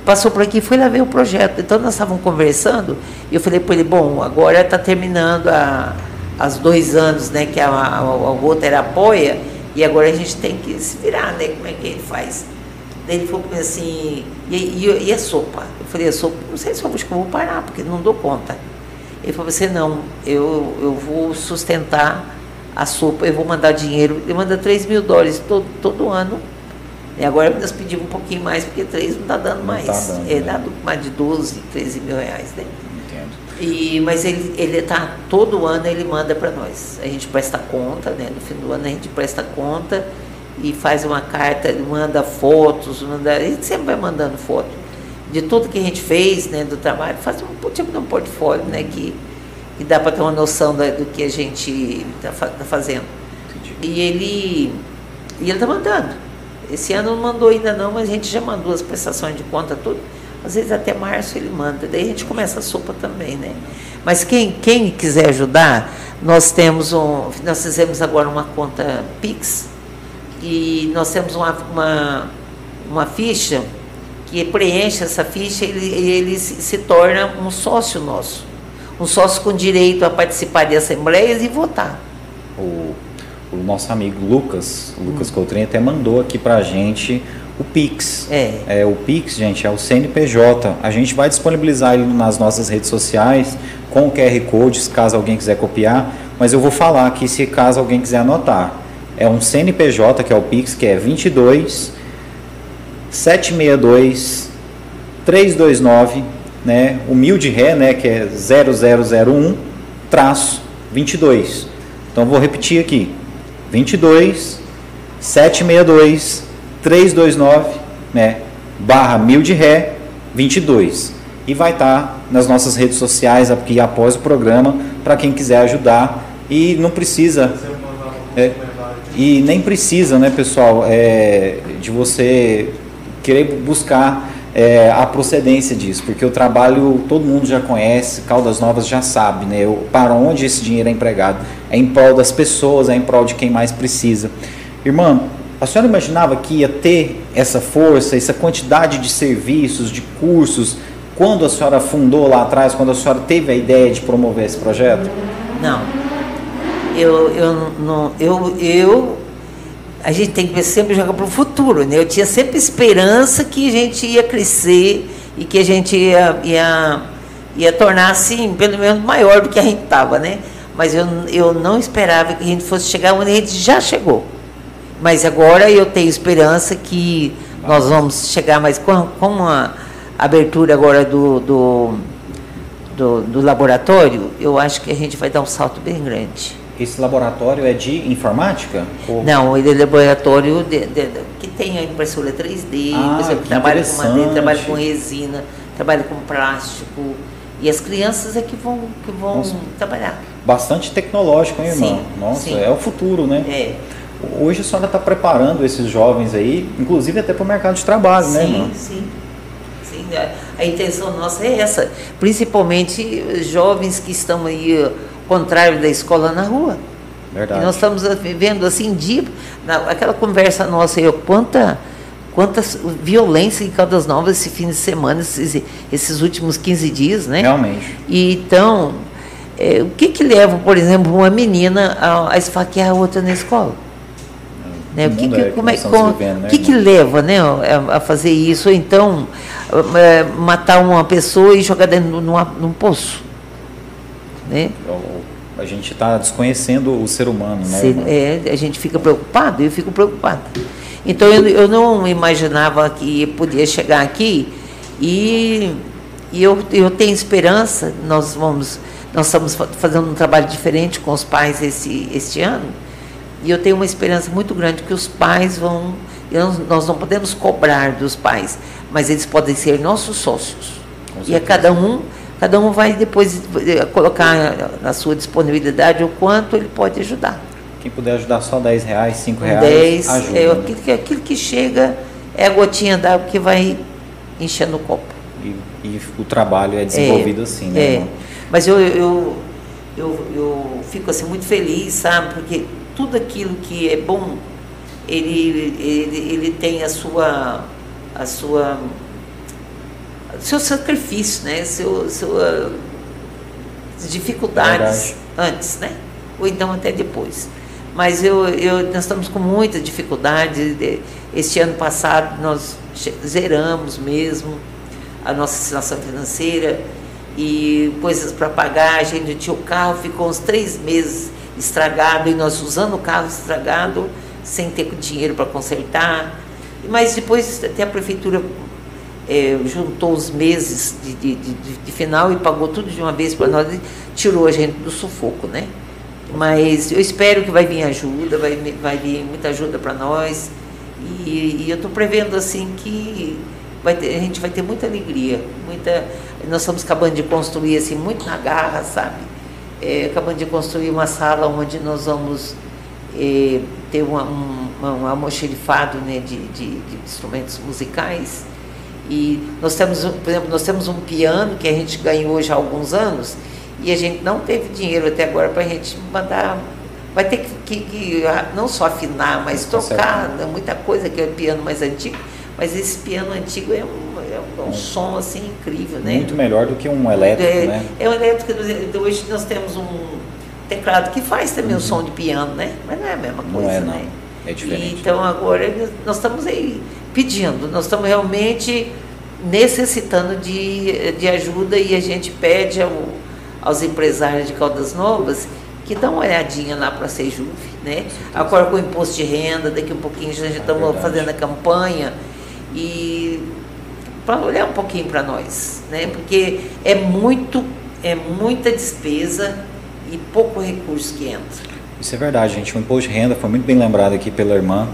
Passou por aqui foi lá ver o projeto. Então nós estávamos conversando, e eu falei para ele, bom, agora está terminando a as dois anos né, que a, a, a apoia, e agora a gente tem que se virar, né? Como é que ele faz? Daí ele falou assim, e, e, e, a sopa? Eu falei, a sopa, não sei se eu eu vou parar, porque não dou conta. Ele falou assim, não, eu, eu vou sustentar a sopa, eu vou mandar dinheiro, ele manda 3 mil dólares todo, todo ano. E agora nós pedimos um pouquinho mais, porque 3 não está dando mais. Tá dando, é, né? dado mais de 12, 13 mil reais, né? E, mas ele ele tá todo ano ele manda para nós. A gente presta conta, né? No fim do ano a gente presta conta e faz uma carta, manda fotos, manda, a gente sempre vai mandando foto de tudo que a gente fez, né, do trabalho, faz um tipo de um portfólio, né, que, que dá para ter uma noção da, do que a gente está tá fazendo. Entendi. E ele e ele está mandando. Esse ano não mandou ainda não, mas a gente já mandou as prestações de conta tudo. Às vezes até março ele manda, daí a gente começa a sopa também, né? Mas quem, quem quiser ajudar, nós temos um. Nós fizemos agora uma conta Pix e nós temos uma, uma, uma ficha que preenche essa ficha e ele, ele se, torna um sócio nosso. Um sócio com direito a participar de assembleias e votar. O nosso amigo Lucas, Lucas hum. Coutrinho, até mandou aqui para a gente o Pix. É. é. O Pix, gente, é o CNPJ. A gente vai disponibilizar ele nas nossas redes sociais com o QR Code, caso alguém quiser copiar. Mas eu vou falar aqui se caso alguém quiser anotar. É um CNPJ, que é o Pix, que é 22 762 329, né? O mil de ré, né, que é 0001 traço 22. Então vou repetir aqui. 22 762 329, né, barra mil de ré 22. E vai estar tá nas nossas redes sociais aqui após o programa para quem quiser ajudar. E não precisa. É, e nem precisa, né, pessoal, é, de você querer buscar é, a procedência disso, porque o trabalho todo mundo já conhece, Caldas Novas já sabe, né, para onde esse dinheiro é empregado. É em prol das pessoas, é em prol de quem mais precisa. Irmã, a senhora imaginava que ia ter essa força, essa quantidade de serviços, de cursos, quando a senhora fundou lá atrás, quando a senhora teve a ideia de promover esse projeto? Não. Eu, eu, não, eu, eu a gente tem que sempre jogar para o futuro, né? Eu tinha sempre esperança que a gente ia crescer e que a gente ia, ia, ia tornar assim, pelo menos maior do que a gente estava, né? Mas eu, eu não esperava que a gente fosse chegar onde a gente já chegou. Mas agora eu tenho esperança que nós vamos chegar mais com, com a abertura agora do, do, do, do laboratório, eu acho que a gente vai dar um salto bem grande. Esse laboratório é de informática? Ou... Não, ele é laboratório de, de, de, que tem a impressora 3D, ah, exemplo, trabalha com madeira, trabalha com resina, trabalha com plástico. E as crianças é que vão, que vão trabalhar. Bastante tecnológico, hein, irmão? Sim, Nossa, sim. é o futuro, né? É. Hoje a senhora está preparando esses jovens aí, inclusive até para o mercado de trabalho, sim, né, irmão? Sim, sim. A intenção nossa é essa, principalmente jovens que estão aí contrário da escola na rua. Verdade. E nós estamos vendo assim, de, na, aquela conversa nossa aí, quanta, quanta violência em Caldas Novas esse fim de semana, esses, esses últimos 15 dias, né? Realmente. E, então, é, o que que leva, por exemplo, uma menina a, a esfaquear a outra na escola? Né? O que, que, é como é, vivendo, né, que, que leva né, a, fazer isso? Ou então, é, matar uma pessoa e jogar dentro numa, num poço? Né? A gente está desconhecendo o ser humano, né? Se, é, a gente fica preocupado, eu fico preocupado. Então, eu, eu não imaginava que podia chegar aqui e, e eu, eu tenho esperança, nós vamos, nós estamos fazendo um trabalho diferente com os pais esse, este ano, e eu tenho uma esperança muito grande que os pais vão. Nós não podemos cobrar dos pais, mas eles podem ser nossos sócios. E a cada um, cada um vai depois eh, colocar na sua disponibilidade o quanto ele pode ajudar. Quem puder ajudar só 10 reais, 5 reais, 10, ajuda. É, aquilo, que, aquilo que chega é a gotinha d'água que vai enchendo o copo. E, e o trabalho é desenvolvido é, assim, né? É. Mas eu, eu, eu, eu fico assim muito feliz, sabe? Porque tudo aquilo que é bom, ele, ele, ele tem a sua, a sua, seu sacrifício, né? Seu, sua dificuldades Verdade. antes, né? Ou então até depois. Mas eu, eu, nós estamos com muita dificuldade. Este ano passado nós zeramos mesmo a nossa situação financeira e coisas para pagar. A gente tinha o carro, ficou uns três meses estragado e nós usando o carro estragado sem ter dinheiro para consertar. Mas depois até a prefeitura é, juntou os meses de, de, de, de, final e pagou tudo de uma vez para nós e tirou a gente do sufoco, né? Mas eu espero que vai vir ajuda, vai, vai vir muita ajuda para nós. E, e eu estou prevendo assim que vai ter, a gente vai ter muita alegria, muita. Nós estamos acabando de construir assim muito na garra, sabe? é, acabamos de construir uma sala onde nós vamos é, ter uma, um, um almoxerifado né, de, de, de, instrumentos musicais. E nós temos, por exemplo, nós temos um piano que a gente ganhou já há alguns anos e a gente não teve dinheiro até agora para a gente mandar. Vai ter que, que, que, não só afinar, mas tocar, né, muita coisa que é o piano mais antigo. Mas esse piano antigo é um é um som assim incrível, né? Muito melhor do que um elétrico, é, né? É um elétrico, então, hoje nós temos um teclado que faz também uhum. o som de piano, né? Mas não é a mesma coisa, não é, não. né? É diferente. E, então agora nós estamos aí pedindo, nós estamos realmente necessitando de, de ajuda e a gente pede ao, aos empresários de Caldas Novas que dão uma olhadinha lá para a Sejuve, né? Agora com o imposto de renda, daqui um pouquinho já estamos é fazendo a campanha e para olhar um pouquinho para nós, né? Porque é muito, é muita despesa e pouco recurso que entra. Isso é verdade, gente. O imposto de renda foi muito bem lembrado aqui pela irmã.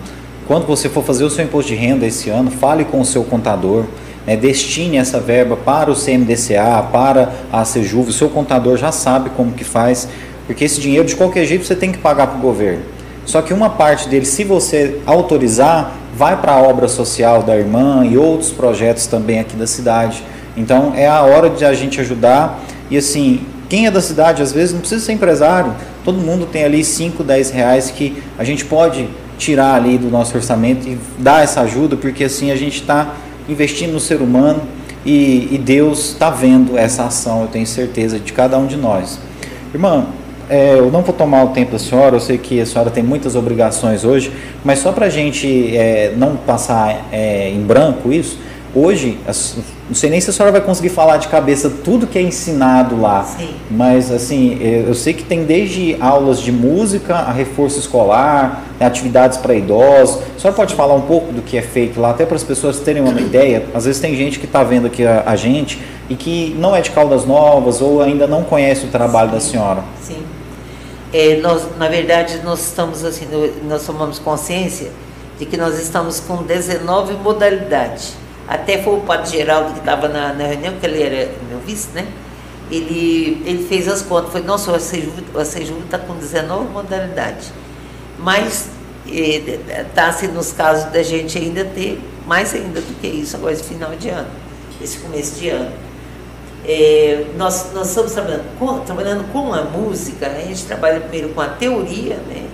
Quando você for fazer o seu imposto de renda esse ano, fale com o seu contador, né? destine essa verba para o CMDCA, para a Sejuv. O seu contador já sabe como que faz, porque esse dinheiro de qualquer jeito você tem que pagar para o governo. Só que uma parte dele, se você autorizar, vai para a obra social da irmã e outros projetos também aqui da cidade. Então é a hora de a gente ajudar. E assim, quem é da cidade, às vezes não precisa ser empresário, todo mundo tem ali 5, 10 reais que a gente pode tirar ali do nosso orçamento e dar essa ajuda, porque assim a gente está investindo no ser humano e, e Deus está vendo essa ação, eu tenho certeza, de cada um de nós. Irmã, é, eu não vou tomar o tempo da senhora, eu sei que a senhora tem muitas obrigações hoje, mas só para a gente é, não passar é, em branco isso, hoje, não sei nem se a senhora vai conseguir falar de cabeça tudo que é ensinado lá, Sim. mas assim, é, eu sei que tem desde aulas de música a reforço escolar, né, atividades para idosos. A senhora pode falar um pouco do que é feito lá, até para as pessoas terem uma ideia? Às vezes tem gente que está vendo aqui a, a, gente e que não é de Caldas Novas ou ainda não conhece o trabalho Sim. da senhora. Sim. É, nós, na verdade, nós estamos assim, nós tomamos consciência de que nós estamos com 19 modalidades. Até foi o Padre Geraldo que estava na, na, reunião, que ele era meu vice, né? Ele, ele fez as contas, foi, nossa, a Sejuve está com 19 modalidades. Mas está assim nos casos da gente ainda ter mais ainda do que isso agora esse final de ano, esse começo de ano. É, nós, nós estamos trabalhando com, trabalhando com a música, né? a gente trabalha primeiro com a teoria, né?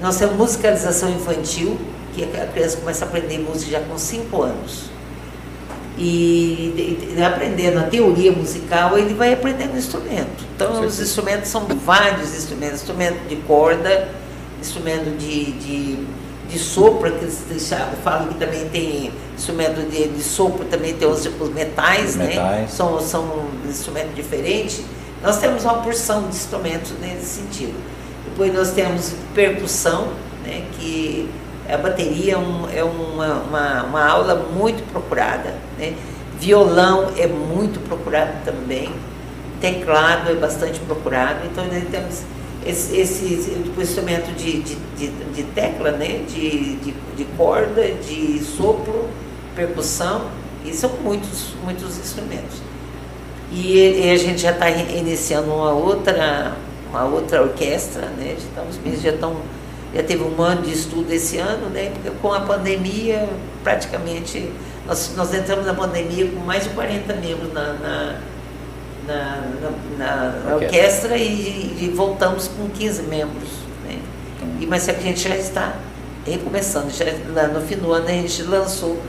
nós temos musicalização infantil, que a criança começa a aprender música já com 5 anos. E, e, aprendendo a teoria musical, ele vai aprendendo instrumento. Então, os instrumentos são vários instrumentos: instrumento de corda, instrumento de, de, de sopro, que eles falam que também tem instrumento de, de sopro, também tem os, os metais, os né? Metais. São, são instrumentos diferentes. Nós temos uma porção de instrumentos nesse sentido. Depois nós temos percussão, né, que a bateria é, um, é uma, uma, uma, aula muito procurada. Né? Violão é muito procurado também. Teclado é bastante procurado. Então nós temos esse, esse instrumento de, de, de, de, tecla, né? de, de, de corda, de sopro, percussão, e são muitos, muitos instrumentos. E, e a gente já está iniciando uma outra, uma outra orquestra, né? Estamos, já estão já teve um ano de estudo esse ano, né? Porque com a pandemia, praticamente, nós, nós entramos na pandemia com mais de 40 membros na, na, na, na, na orquestra e, e, voltamos com 15 membros. Né? E, mas a gente já está recomeçando. Já, no fim do ano a gente lançou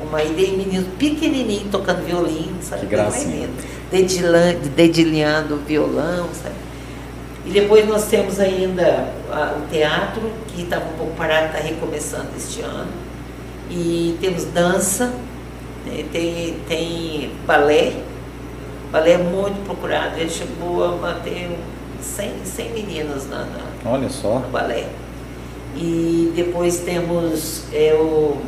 uma ideia de menino pequenininho tocando violino, sabe? Que gracinha. Dedilhando, dedilhando violão, sabe? E depois nós temos ainda a, o teatro, que estava um pouco parado, está recomeçando este ano. E temos dança, né? tem, tem balé, balé é muito procurado, ele chegou a bater 100, 100 meninas na, na, Olha só. no balé. E depois temos é, o,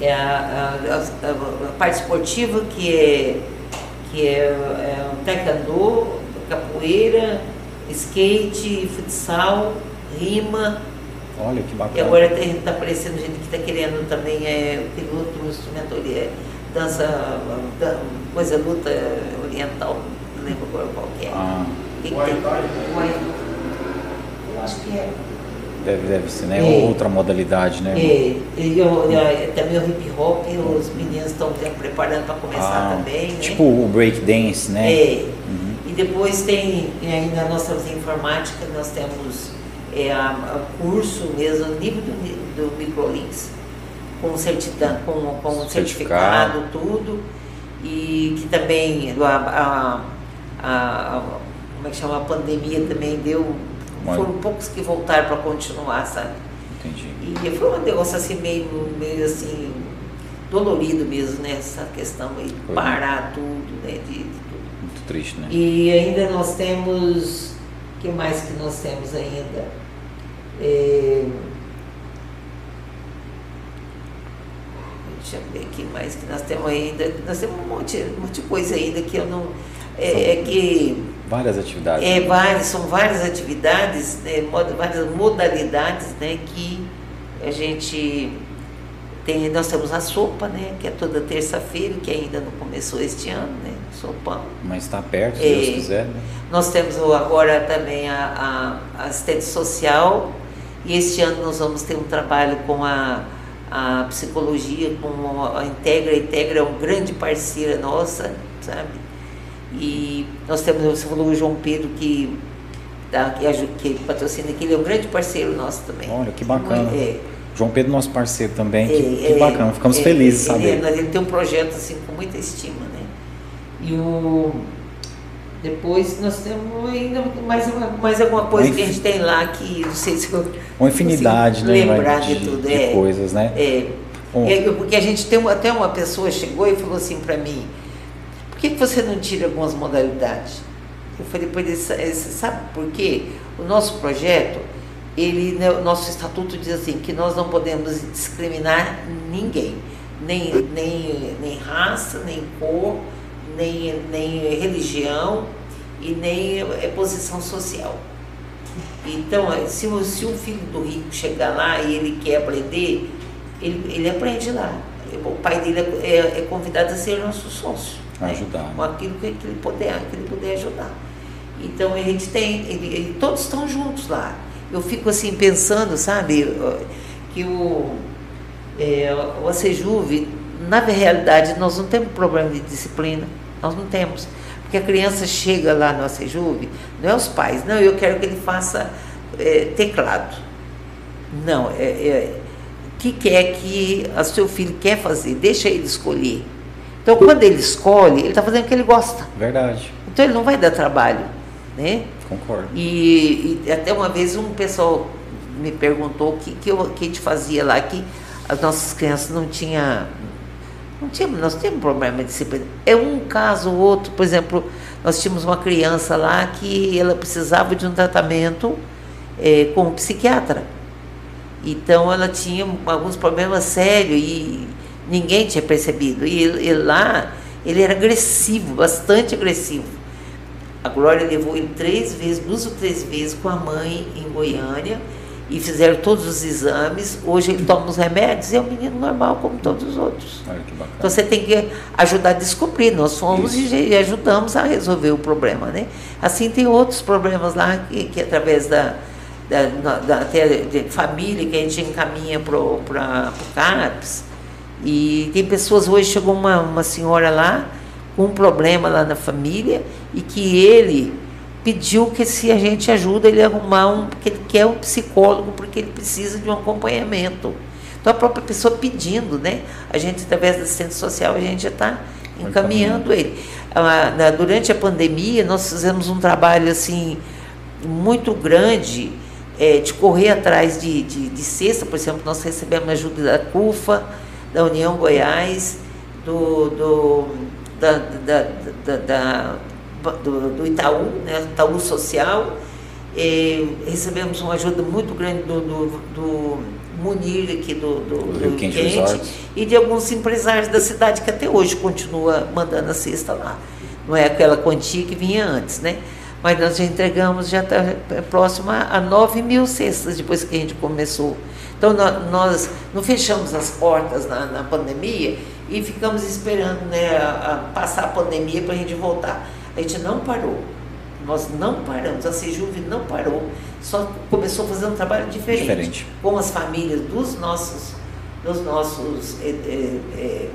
é a, a, a, a, parte esportiva, que é, que é, é o taekwondo, capoeira, skate, futsal, rima. Olha que bacana. E agora está aparecendo gente que está querendo também, é, tem outro instrumento, é, dança, coisa luta oriental, não lembro agora qual que é. Ah. Que que tem? Eu acho que é. Deve, deve ser, né? É. Outra modalidade, né? É, e eu, eu, também o hip hop, os meninos estão preparando para começar ah, também. Né? Tipo o break dance, né? É. Uhum. Depois tem, ainda nós temos informática, nós temos é, a, a curso mesmo, nível do, do Microlinks, com, certidão, com, com certificado, certificado, tudo, e que também a, a, a, como é que chama, a pandemia também deu, foram poucos que voltaram para continuar, sabe? Entendi. E foi um negócio assim meio, meio assim, dolorido mesmo, né? Essa questão de parar tudo, né? De, de triste, né? E ainda nós temos, o que mais que nós temos ainda? É, deixa eu ver aqui mais que nós temos ainda. Nós temos um monte, um monte de coisa ainda que eu não. É, é que. Várias atividades. É, várias, são várias atividades, né, várias modalidades né, que a gente tem, nós temos a sopa, né, que é toda terça-feira, que ainda não começou este ano, né, sopão. Mas está perto, se é, Deus quiser. Né? Nós temos agora também a, a, assistente social, e este ano nós vamos ter um trabalho com a, a psicologia, com a Integra. A Integra é uma grande parceira nossa, sabe? E nós temos, você falou o João Pedro, que, da, que, que patrocina aqui, ele é um grande parceiro nosso também. Olha, que bacana. É, João Pedro, nosso parceiro também, que, é, que bacana, ficamos é, felizes de saber. Ele, ele tem um projeto assim com muita estima? E o depois nós temos ainda mais, mais alguma coisa Uma que a gente tem lá que não sei se eu Uma infinidade, né? Lembrar de, de tudo, de é, coisas, né? É, é, porque a gente tem uma, até uma pessoa chegou e falou assim para mim, por que, que você não tira algumas modalidades? Eu falei, pois sabe por quê? O nosso projeto ele, né, o nosso estatuto diz assim, que nós não podemos discriminar ninguém, nem, nem, nem raça, nem cor, nem, nem religião e nem é, posição social. Então, é, se, se um filho do rico chegar lá e ele quer aprender, ele, ele aprende lá. O pai dele é, é, é convidado a ser nosso sócio. Né? Ajudar. Né? Com aquilo que, que, ele puder, que ele puder ajudar. Então, a gente tem, ele, ele, todos estão juntos lá eu fico assim pensando, sabe, que o, é, o ACEJUV, na realidade, nós não temos problema de disciplina, nós não temos. Porque a criança chega lá no ACEJUV, não é os pais, não, eu quero que ele faça é, teclado. Não, é, é, o que quer que o seu filho quer fazer, deixa ele escolher. Então, quando ele escolhe, ele está fazendo o que ele gosta. Verdade. Então, ele não vai dar trabalho, né? Concordo. E, e, até uma vez um pessoal me perguntou o que, que, eu, que a gente fazia lá, que as nossas crianças não tinham. Não tinha, nós tínhamos problema de disciplina. É um caso ou outro, por exemplo, nós tínhamos uma criança lá que ela precisava de um tratamento é, com um psiquiatra. Então ela tinha alguns problemas sérios e ninguém tinha percebido. E ele, lá ele era agressivo, bastante agressivo. A Glória levou ele três vezes, duas ou três vezes com a mãe em Goiânia e fizeram todos os exames. Hoje ele toma os remédios e é um menino normal como todos os outros. então você tem que ajudar a descobrir. Nós fomos e ajudamos a resolver o problema, né? Assim tem outros problemas lá que, que através da, da, da, de família que a gente encaminha para o CAPS. E tem pessoas, hoje chegou uma, uma senhora lá com um problema lá na família e que ele pediu que se a gente ajuda ele a arrumar um, que ele quer um psicólogo porque ele precisa de um acompanhamento. Então a própria pessoa pedindo, né? A gente, através da assistente social, a gente já está encaminhando ele. Ah, durante a pandemia, nós fizemos um trabalho assim muito grande é, de correr atrás de, de, de cesta, por exemplo, nós recebemos ajuda da CUFA, da União Goiás, do, do, da, da, da, da do, do, Itaú, né, Itaú Social, recebemos uma ajuda muito grande do, do, do Munir aqui do, do, do Quente, Quente e de alguns empresários da cidade que até hoje continua mandando a cesta lá. Não é aquela quantia que vinha antes, né? mas nós já entregamos, já está próximo a 9 mil cestas depois que a gente começou. Então nós não fechamos as portas na, na pandemia e ficamos esperando né, a, a passar a pandemia para a gente voltar. A gente não parou. Nós não paramos, a Sejuve não parou, só começou a fazer um trabalho diferente, diferente. com as famílias dos nossos, dos nossos é, é,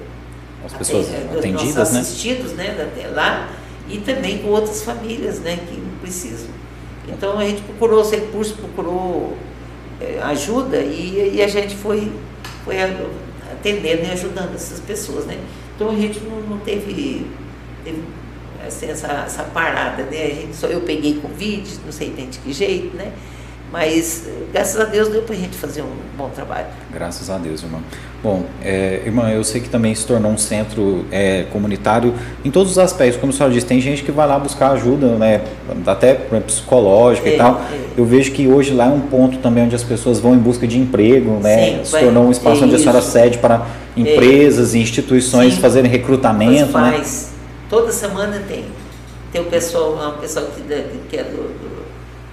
as pessoas é, atendidas, né? assistidos, né, lá e também com outras famílias né, que precisam. Então a gente procurou os recursos, procurou ajuda e, e, a gente foi, foi atendendo e ajudando essas pessoas. Né? Então a gente não, não teve, teve assim, essa, essa parada, né? A gente, só eu peguei Covid, não sei de que jeito, né? Mas, graças a Deus, deu para a gente fazer um bom trabalho. Graças a Deus, irmã. Bom, é, irmã, eu sei que também se tornou um centro é, comunitário em todos os aspectos. Como a senhora disse, tem gente que vai lá buscar ajuda, né, até psicológica é, e tal. É. Eu vejo que hoje lá é um ponto também onde as pessoas vão em busca de emprego, né? Sim, se tornou um espaço onde a senhora cede para empresas e instituições Sim. fazerem recrutamento. Né? faz. Né? Toda semana tem. Tem o pessoal, uma pessoa que, que é do, do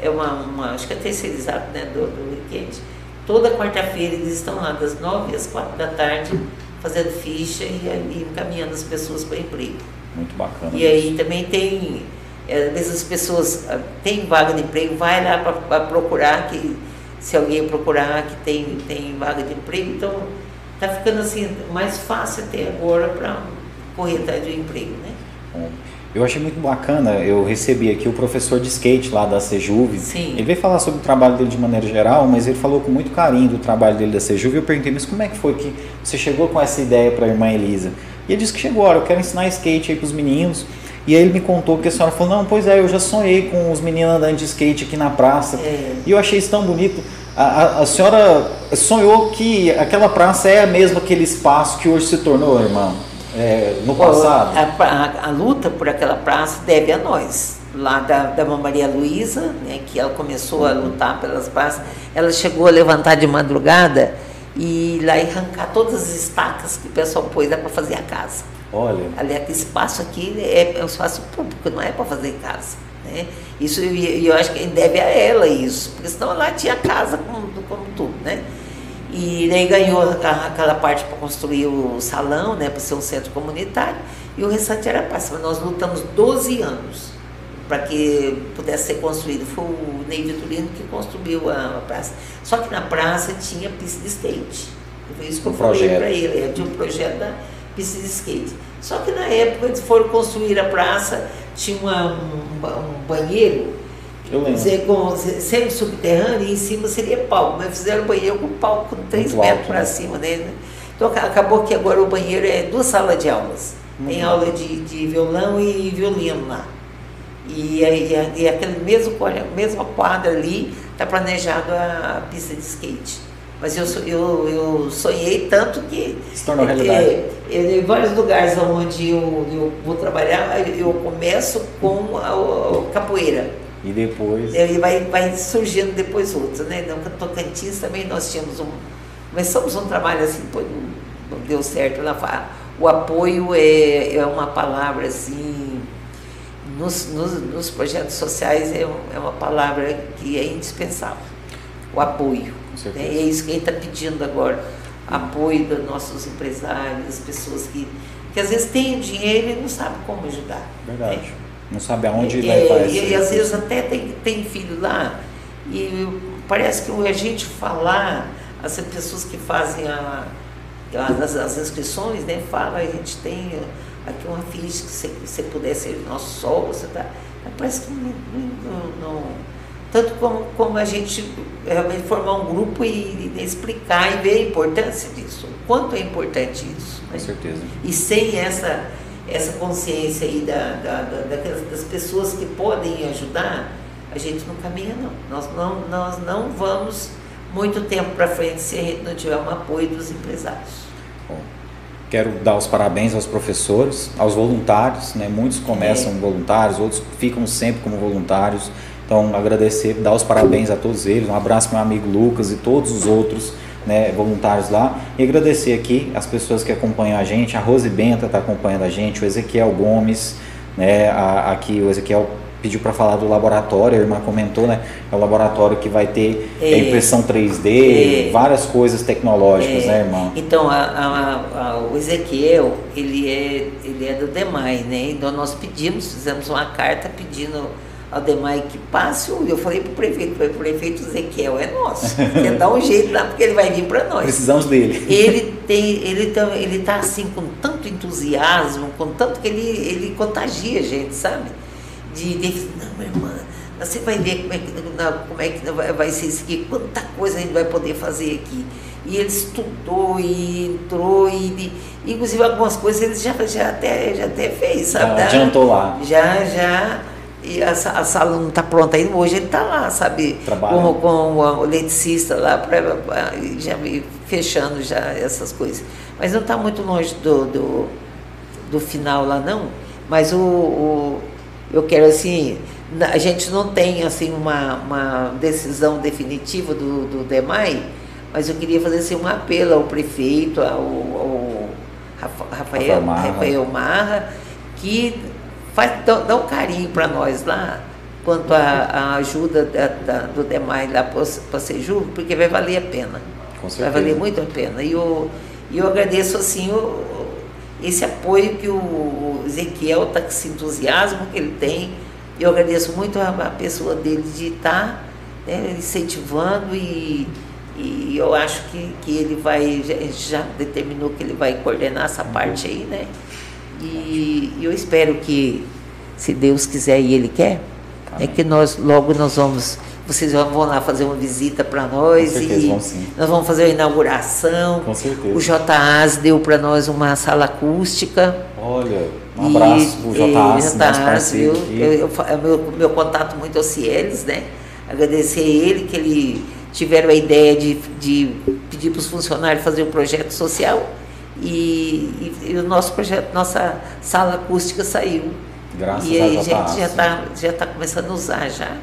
é uma, uma, acho que é terceirizado né, do, do weekend. Toda quarta-feira eles estão lá das nove às quatro da tarde fazendo ficha e, e encaminhando as pessoas para emprego. Muito bacana. E aí também tem, é, às vezes as pessoas ah, têm vaga de emprego, vai lá para procurar, que se alguém procurar que tem, tem vaga de emprego, então está ficando assim mais fácil até agora para correr atrás de emprego, né? Eu achei muito bacana, eu recebi aqui o professor de skate lá da Sejuve. Sim. Ele veio falar sobre o trabalho dele de maneira geral, mas ele falou com muito carinho do trabalho dele da Sejuve. Eu perguntei, mas como é que foi que você chegou com essa ideia para a irmã Elisa? E ele disse que chegou, olha, eu quero ensinar skate aí para os meninos. E aí ele me contou que a senhora falou, não, pois é, eu já sonhei com os meninos andando de skate aqui na praça. É. E eu achei isso tão bonito. A, a, a, senhora sonhou que aquela praça é a mesma aquele espaço que hoje se tornou, irmão? É, no passado? A, a, a, luta por aquela praça deve a nós. Lá da, da Maria Luísa, né, que ela começou a lutar pelas praças, ela chegou a levantar de madrugada e lá e arrancar todas as estacas que o pessoal pôs lá para fazer a casa. Olha. Ali, aquele espaço aqui é, é um espaço público, não é para fazer casa. Né? Isso eu, eu acho que deve a ela isso, porque senão lá tinha casa como, como tudo, né? E daí ganhou aquela parte para construir o salão, né, para ser um centro comunitário, e o restante era praça. Nós lutamos 12 anos para que pudesse ser construído. Foi o Ney Vitorino que construiu a, a, praça. Só que na praça tinha pista de skate. Foi isso que eu falei para ele, tinha um projeto da pista de skate. Só que na época eles foram construir a praça, tinha uma, um, um banheiro Dizer, com, sendo subterrâneo e em cima seria palco, mas fizeram banheiro com palco com 3 metros para né? cima dele. Né? Então acabou que agora o banheiro é duas salas de aulas. Tem aula de, de violão e violino lá. E, e, e aquele mesmo, mesma quadra ali, está planejado a, pista de skate. Mas eu, eu, eu sonhei tanto que. Se tornou realidade. É, em vários lugares onde eu, eu vou trabalhar, eu começo com a, a capoeira. E depois. E vai, vai surgindo depois outros, né? No Tocantins também nós tínhamos um. Começamos um trabalho assim, não, não deu certo lá. O apoio é, é uma palavra assim nos, nos, nos projetos sociais é, é, uma palavra que é indispensável, o apoio. Né? E é isso que a gente está pedindo agora, apoio dos nossos empresários, pessoas que, que às vezes têm dinheiro e não sabem como ajudar. Verdade. Né? Não sabe aonde é, levar é, E, às vezes até tem, tem filho lá e parece que a gente falar, as pessoas que fazem a, as, as inscrições, né, fala, a gente tem aqui uma filha que você, você puder ser nosso sol, você tá. Parece que não, não, não, tanto como, como a gente realmente formar um grupo e, e, explicar e ver a importância disso, o quanto é importante isso. Com certeza. E sem essa, essa consciência aí da, da, da, das pessoas que podem ajudar, a gente não caminha não. Nós não, nós não vamos muito tempo para frente se a gente não tiver um apoio dos empresários. Bom. Quero dar os parabéns aos professores, aos voluntários, né? muitos começam é. voluntários, outros ficam sempre como voluntários. Então, agradecer, dar os parabéns a todos eles, um abraço para meu amigo Lucas e todos os outros né, voluntários lá. E agradecer aqui as pessoas que acompanham a gente, a Rose Benta está acompanhando a gente, o Ezequiel Gomes, né, a, aqui o Ezequiel pediu para falar do laboratório, a irmã comentou, né? É o laboratório que vai ter é, impressão 3D, é, várias coisas tecnológicas, é, né, irmã? Então, a, a, a, o Ezequiel, ele é, ele é do DEMAI, né? Então, nós pedimos, fizemos uma carta pedindo ao DEMAI que passe, eu falei para o prefeito, o prefeito Ezequiel é nosso, quer dar um jeito lá, porque ele vai vir para nós. Precisamos dele. Ele tem, ele tá, ele tá assim com tanto entusiasmo, com tanto que ele, ele contagia a gente, sabe? de, de não, irmã, você vai ver como é que, como é que vai, vai ser isso aqui, quanta coisa a gente vai poder fazer aqui. E ele estudou e entrou e, e inclusive algumas coisas ele já, já, até, já até fez, sabe? Já adiantou lá. Já, já. E a, a sala não está pronta ainda, hoje ele está lá, sabe? Com, com o eletricista lá, pra, já fechando já essas coisas. Mas não está muito longe do, do, do final lá não. Mas o, o eu quero assim, a gente não tem assim uma, uma decisão definitiva do, do DEMAI, mas eu queria fazer assim, um apelo ao prefeito, ao, ao Rafael, Marra. Rafael Marra, que faz, dá, um carinho para nós lá, quanto à ajuda da, da, do DEMAI lá para Seju, porque vai valer a pena. Vai valer muito a pena. E eu, eu agradeço assim o, esse apoio que o Ezequiel está com esse entusiasmo que ele tem. Eu agradeço muito a, a pessoa dele de estar tá, né, incentivando e, e eu acho que, que ele vai, já, já determinou que ele vai coordenar essa parte aí, né? E, eu espero que, se Deus quiser e Ele quer, é que nós logo nós vamos vocês vão lá fazer uma visita para nós certeza, e vamos nós vamos fazer a inauguração. Com certeza. O JAS deu para nós uma sala acústica. Olha, um abraço para o JAS, nosso parceiro. Eu, eu, eu, meu, meu contato muito ao Cieles, né? Agradecer a ele que ele tiveram a ideia de, de pedir para os funcionários fazer um projeto social e, e, e, o nosso projeto, nossa sala acústica saiu. Graças e aí a gente já está já tá começando a usar já.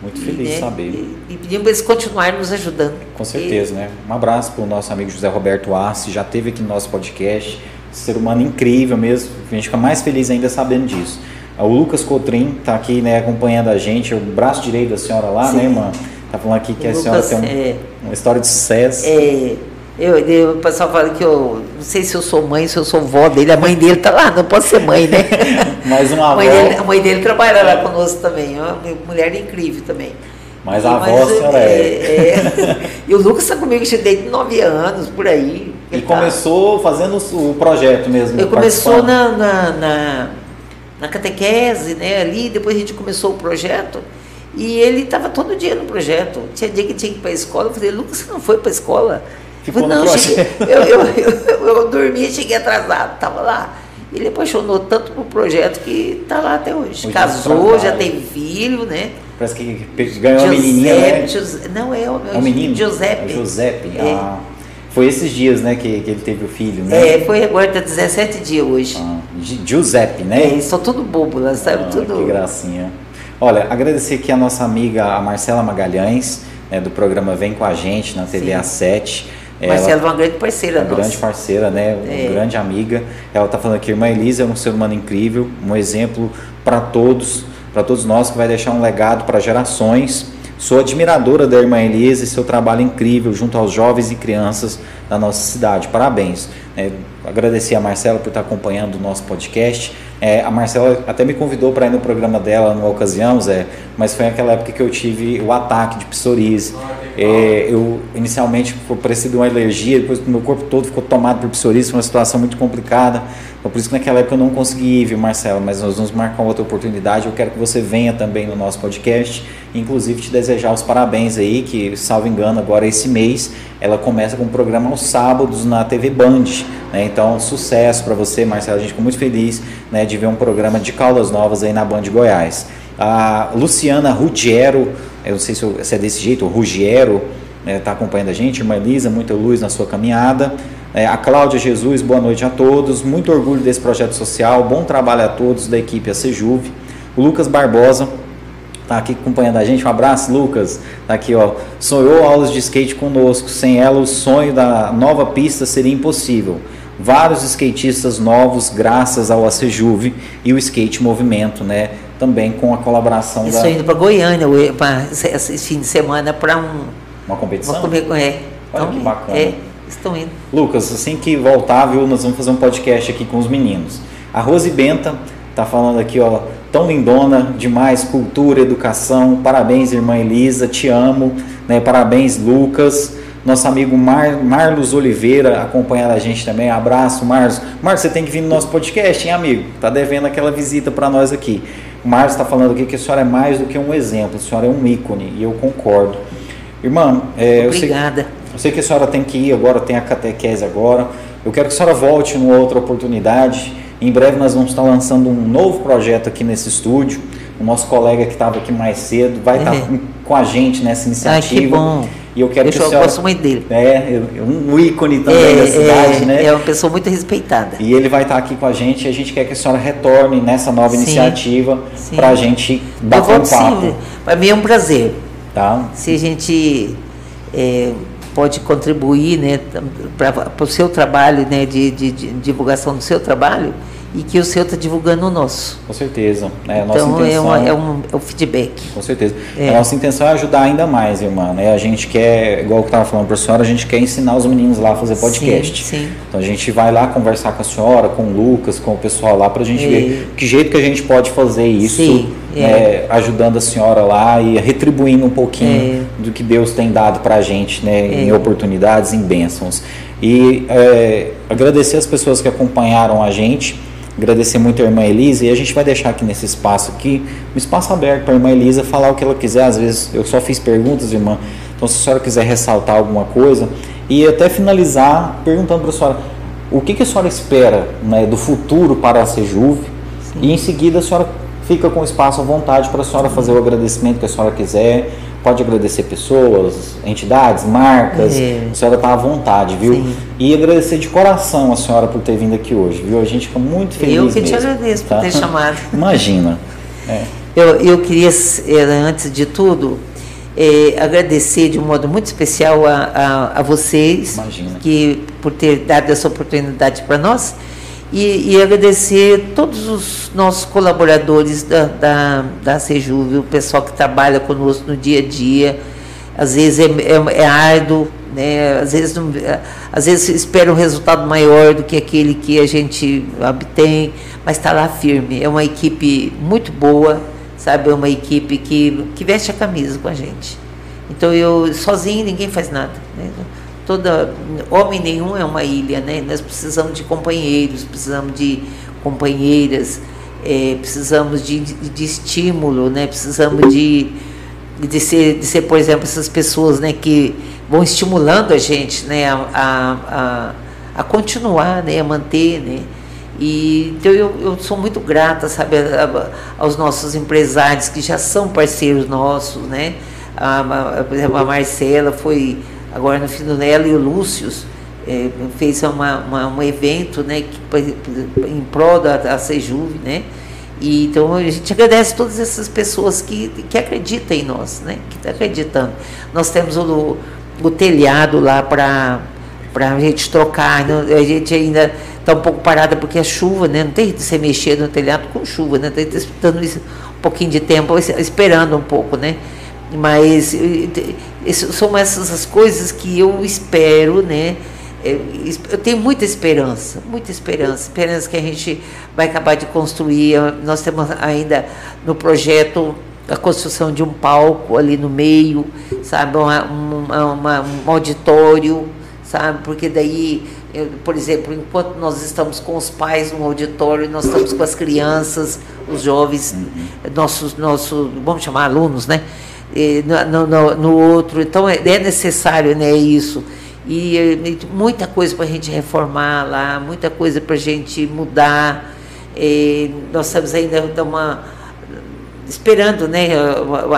Muito feliz de né? saber. E, e pedimos para eles continuarem nos ajudando. Com certeza, e... né? Um abraço para o nosso amigo José Roberto Arce, já teve aqui no nosso podcast. Ser humano incrível mesmo, a gente fica mais feliz ainda sabendo disso. O Lucas Cotrim está aqui né, acompanhando a gente, o braço direito da senhora lá, né, Sim. né, irmã? Tá falando aqui que o a Lucas, senhora tem um, é... uma história de sucesso. É, eu, eu, o pessoal fala que eu não sei se eu sou mãe, se eu sou vó dele, a mãe dele tá lá, não posso ser mãe, né? Mais uma avó. Mãe dele, a mãe dele trabalha lá conosco também, é uma mulher incrível também. Mas a avó, senhora é. é. é. E o Lucas está comigo desde nove anos, por aí. E tá. começou fazendo o projeto mesmo? Ele começou na, na, na, na, catequese, né, ali, depois a gente começou o projeto. E ele estava todo dia no projeto. Tinha dia que tinha que ir para a escola. Eu falei, Lucas, você não foi para a escola? Ficou não, cheguei, eu, eu, eu, eu, dormi e cheguei atrasado, estava lá. Ele apaixonou tanto pro projeto que está lá até hoje. Muito Casou, já tem filho, né? Parece que ganhou a menininha, né? não, é o, é o menino? Giuseppe. É Giuseppe. É. Ah, foi esses dias, né, que, que ele teve o filho, né? É, foi agora, tá 17 dias hoje. Ah, Giuseppe, né? É, são tudo bobo sabe? Ah, tudo... Que gracinha. Olha, agradecer aqui a nossa amiga a Marcela Magalhães, né, do programa Vem com a Gente, na TV A7. Marcela é uma grande parceira Uma nossa. grande parceira, né? Uma é. grande amiga. Ela está falando aqui, irmã Elisa é um ser humano incrível, um exemplo para todos, para todos nós, que vai deixar um legado para gerações. Sou admiradora da irmã Elisa e seu trabalho incrível junto aos jovens e crianças da nossa cidade. Parabéns. É, agradecer a Marcela por estar acompanhando o nosso podcast. É, a Marcela até me convidou para ir no programa dela numa ocasião, Zé, mas foi naquela época que eu tive o ataque de psoríase. É, eu inicialmente foi parecido uma alergia, depois meu corpo todo ficou tomado por psoríase, foi uma situação muito complicada. Então, por isso que naquela época eu não consegui ir, viu, Marcela? Mas nós vamos marcar outra oportunidade. Eu quero que você venha também no nosso podcast. Inclusive te desejar os parabéns aí, que, salvo engano, agora esse mês ela começa com um programa aos sábados na TV Band. Né? Então, sucesso para você, Marcela. A gente ficou muito feliz né, de ver um programa de Caldas Novas aí na Band Goiás. A Luciana Ruggiero, eu não sei se, é desse jeito, Ruggiero, está né, acompanhando a gente. Irmã Elisa, muita luz na sua caminhada. É, a Cláudia Jesus, boa noite a todos. Muito orgulho desse projeto social. Bom trabalho a todos da equipe ACJUV. O Lucas Barbosa está aqui acompanhando a gente. Um abraço, Lucas. Tá aqui, ó. Sonhou aulas de skate conosco. Sem ela, o sonho da nova pista seria impossível. Vários skatistas novos, graças ao ACJUV e o Skate Movimento, né? Também com a colaboração Isso da... indo para Goiânia, esse fim de semana, para um... uma competição? Uma, é. Olha então, que bacana. É. Estão indo. Lucas, assim que voltar, viu, nós vamos fazer um podcast aqui com os meninos. A Rose Benta tá falando aqui, ó, tão lindona, demais, cultura, educação. Parabéns, irmã Elisa, te amo. Né? Parabéns, Lucas. Nosso amigo Mar, Marlos Oliveira acompanhando a gente também. Abraço, Marlos. Marlos, você tem que vir no nosso podcast, hein, amigo? Tá devendo aquela visita para nós aqui. O Marlos está falando aqui que a senhora é mais do que um exemplo, a senhora é um ícone, e eu concordo. Irmã, é, Obrigada. Eu sei, eu sei que a senhora tem que ir agora, tem a catequese agora. Eu quero que a senhora volte numa outra oportunidade. Em breve nós vamos estar lançando um novo projeto aqui nesse estúdio. O nosso colega que estava aqui mais cedo vai estar é. com a gente nessa iniciativa. Ai, que bom. E eu quero eu que a senhora... muito dele. É, um ícone também é, da cidade, é, né? É uma pessoa muito respeitada. E ele vai estar aqui com a gente e a gente quer que a senhora retorne nessa nova sim, iniciativa para a gente bater um papo. Para mim é um prazer. Tá. Se a gente é, pode contribuir né, para o seu trabalho, né, de, de, de, divulgação do seu trabalho, e que o seu está divulgando o nosso. Com certeza. Nossa então é, uma, é, um, é um feedback. Com certeza. É. A nossa intenção é ajudar ainda mais, irmã. Né? A gente quer, igual que estava falando para a senhora, a gente quer ensinar os meninos lá a fazer podcast. Sim, sim. Então a gente vai lá conversar com a senhora, com o Lucas, com o pessoal lá, para a gente é. ver que jeito que a gente pode fazer isso. Sim. É. Né, ajudando a senhora lá e retribuindo um pouquinho é. do que Deus tem dado para a gente né, é. em oportunidades, em bênçãos. E é, agradecer as pessoas que acompanharam a gente, agradecer muito a irmã Elisa e a gente vai deixar aqui nesse espaço aqui, um espaço aberto para a irmã Elisa falar o que ela quiser. Às vezes eu só fiz perguntas, irmã, então se a senhora quiser ressaltar alguma coisa e até finalizar perguntando para a senhora o que, que a senhora espera né, do futuro para a Sejuve e em seguida a senhora fica com espaço à vontade para a senhora fazer o agradecimento que a senhora quiser. Pode agradecer pessoas, entidades, marcas. É. A senhora está à vontade, viu? Sim. E agradecer de coração a senhora por ter vindo aqui hoje, viu? A gente fica muito feliz. Eu que mesmo, te agradeço tá? por ter chamado. Imagina. É. Eu, eu queria, antes de tudo, é, agradecer de um modo muito especial a, a, a vocês Imagina. que por ter dado essa oportunidade para nós e, e, agradecer todos os nossos colaboradores da, da, da Sejuve, o pessoal que trabalha conosco no dia a dia. Às vezes é, é, é árduo, né? às, vezes não, às vezes espera um resultado maior do que aquele que a gente obtém, mas está lá firme. É uma equipe muito boa, sabe? É uma equipe que, que veste a camisa com a gente. Então eu sozinho ninguém faz nada. Né? Toda homem nenhum é uma ilha, né? Nós precisamos de companheiros, precisamos de companheiras, é, precisamos de, de, estímulo, né? Precisamos de, de ser, de ser, por exemplo, essas pessoas, né? Que vão estimulando a gente, né? A, a, a, a continuar, né? A manter, né? E então eu, eu sou muito grata, sabe, aos nossos empresários que já são parceiros nossos, né? A, a, por exemplo, a Marcela foi agora no fim do Nela e o Lúcio é, fez uma, uma, um evento, né, que, em prol da, da Sejuve, né? E, então a gente agradece todas essas pessoas que, que acreditam em nós, né? Que estão tá acreditando. Nós temos o, o telhado lá para para a gente trocar. A gente ainda está um pouco parada porque é chuva, né? Não tem que você mexer no telhado com chuva, né? Estar dando um pouquinho de tempo, esperando um pouco, né? Mas são essas as coisas que eu espero, né? Eu tenho muita esperança, muita esperança, esperança que a gente vai acabar de construir. Nós temos ainda no projeto a construção de um palco ali no meio, sabe, uma, uma, uma, um auditório, sabe, porque daí, eu, por exemplo, enquanto nós estamos com os pais no auditório, nós estamos com as crianças, os jovens, uhum. nossos, nossos, vamos chamar alunos, né? No, no, no outro, então é, é necessário, né, isso e, muita coisa para a gente reformar lá, muita coisa para a gente mudar. Nós estamos ainda uma, esperando né,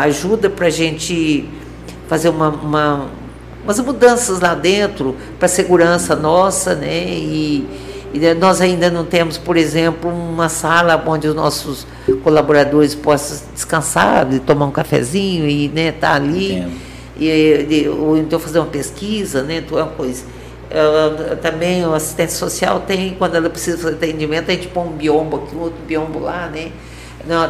ajuda para a gente fazer uma, uma, umas mudanças lá dentro para segurança nossa, né? E, nós ainda não temos, por exemplo, uma sala onde os nossos colaboradores possam descansar, tomar um cafezinho e estar né, tá ali. Entendo e, ou então fazer uma pesquisa, né? É uma coisa. Ela, também o assistente social tem, quando ela precisa fazer atendimento, a gente põe um biombo aqui, outro biombo lá, né?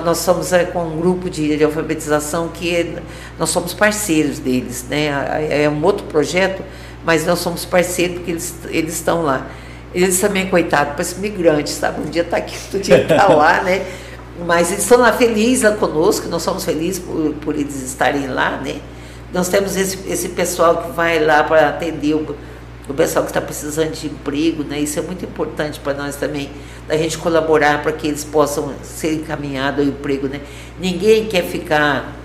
Nós somos é, com um grupo de, de alfabetização que nós somos parceiros deles, né? É um outro projeto, mas nós somos parceiros porque eles, eles estão lá. Eles também, coitados, parecem migrantes, sabe? Um dia está aqui, outro dia está lá, né? Mas eles estão lá felizes lá conosco, nós somos felizes por, por eles estarem lá, né? Nós temos esse, esse pessoal que vai lá para atender o, o pessoal que está precisando de emprego, né? Isso é muito importante para nós também, da gente colaborar para que eles possam ser encaminhados ao emprego, né? Ninguém quer ficar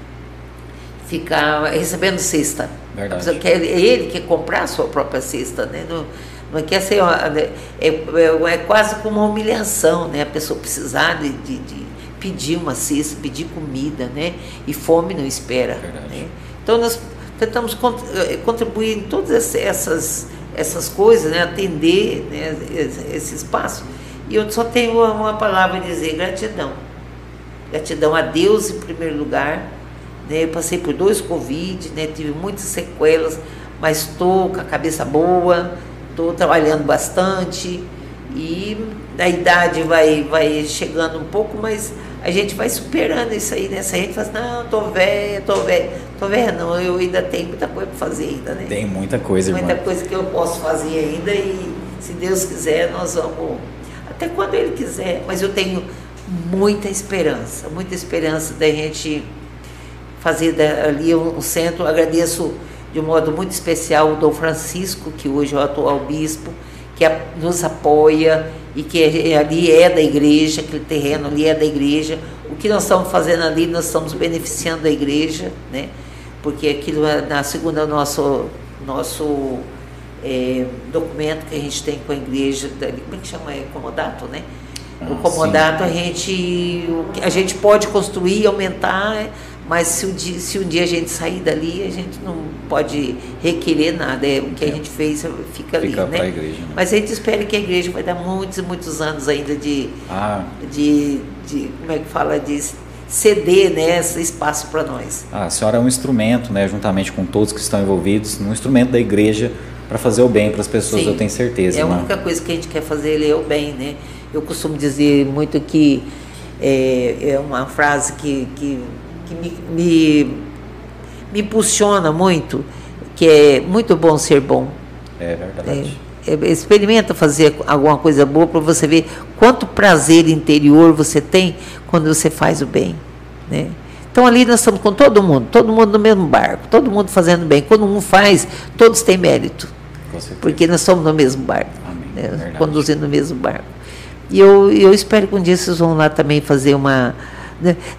ficar recebendo cesta. Verdade. Quer, ele quer comprar a sua própria cesta, né? Não, não quer ser é, é, é, quase como uma humilhação, né? A pessoa precisar de, de, de pedir uma cesta, pedir comida, né? E fome não espera, né? Então, nós tentamos eh, contribuir em todas essas, essas coisas, né? atender né? esse espaço. E eu só tenho uma palavra a dizer: gratidão. Gratidão a Deus em primeiro lugar. Né? Eu passei por dois Covid, né? tive muitas sequelas, mas estou com a cabeça boa, estou trabalhando bastante e a idade vai, vai chegando um pouco, mas a gente vai superando isso aí, né? Se a gente fala assim, não, tô velha, tô velha, tô velha não, eu ainda tenho muita coisa para fazer ainda, né? Tem muita coisa, Muita irmã. coisa que eu posso fazer ainda e se Deus quiser, nós vamos, até quando Ele quiser, mas eu tenho muita esperança, muita esperança da gente fazer ali um centro, agradeço de um modo muito especial o Dom Francisco, que hoje é o atual bispo, que nos apoia e que ali é da igreja, aquele terreno ali é da igreja. O que nós estamos fazendo ali, nós estamos beneficiando a igreja, né? porque aquilo é na segunda nosso nosso é, documento que a gente tem com a igreja, como é que chama? É comodato, né? o ah, comodato a gente a gente pode construir, aumentar mas se um, dia, se um dia a gente sair dali, a gente não pode requerer nada. É, o que a é. gente fez fica, fica ali, né? Igreja, né? Mas a gente espera que a igreja vai dar muitos e muitos anos ainda de, ah. de, de, como é que fala, de ceder né, esse espaço para nós. Ah, a senhora é um instrumento, né, juntamente com todos que estão envolvidos, um instrumento da igreja para fazer o bem para as pessoas, Sim, eu tenho certeza. É a única coisa que a gente quer fazer é o bem, né? Eu costumo dizer muito que é, é uma frase que, que que me, me, me impulsiona muito, que é muito bom ser bom. É verdade. É, é, experimenta fazer alguma coisa boa para você ver quanto prazer interior você tem quando você faz o bem. Né? Então ali nós estamos com todo mundo, todo mundo no mesmo barco, todo mundo fazendo bem. Quando um faz, todos têm mérito. Porque nós somos no mesmo barco, né? conduzindo o mesmo barco. E eu, eu espero que um dia vocês vão lá também fazer uma?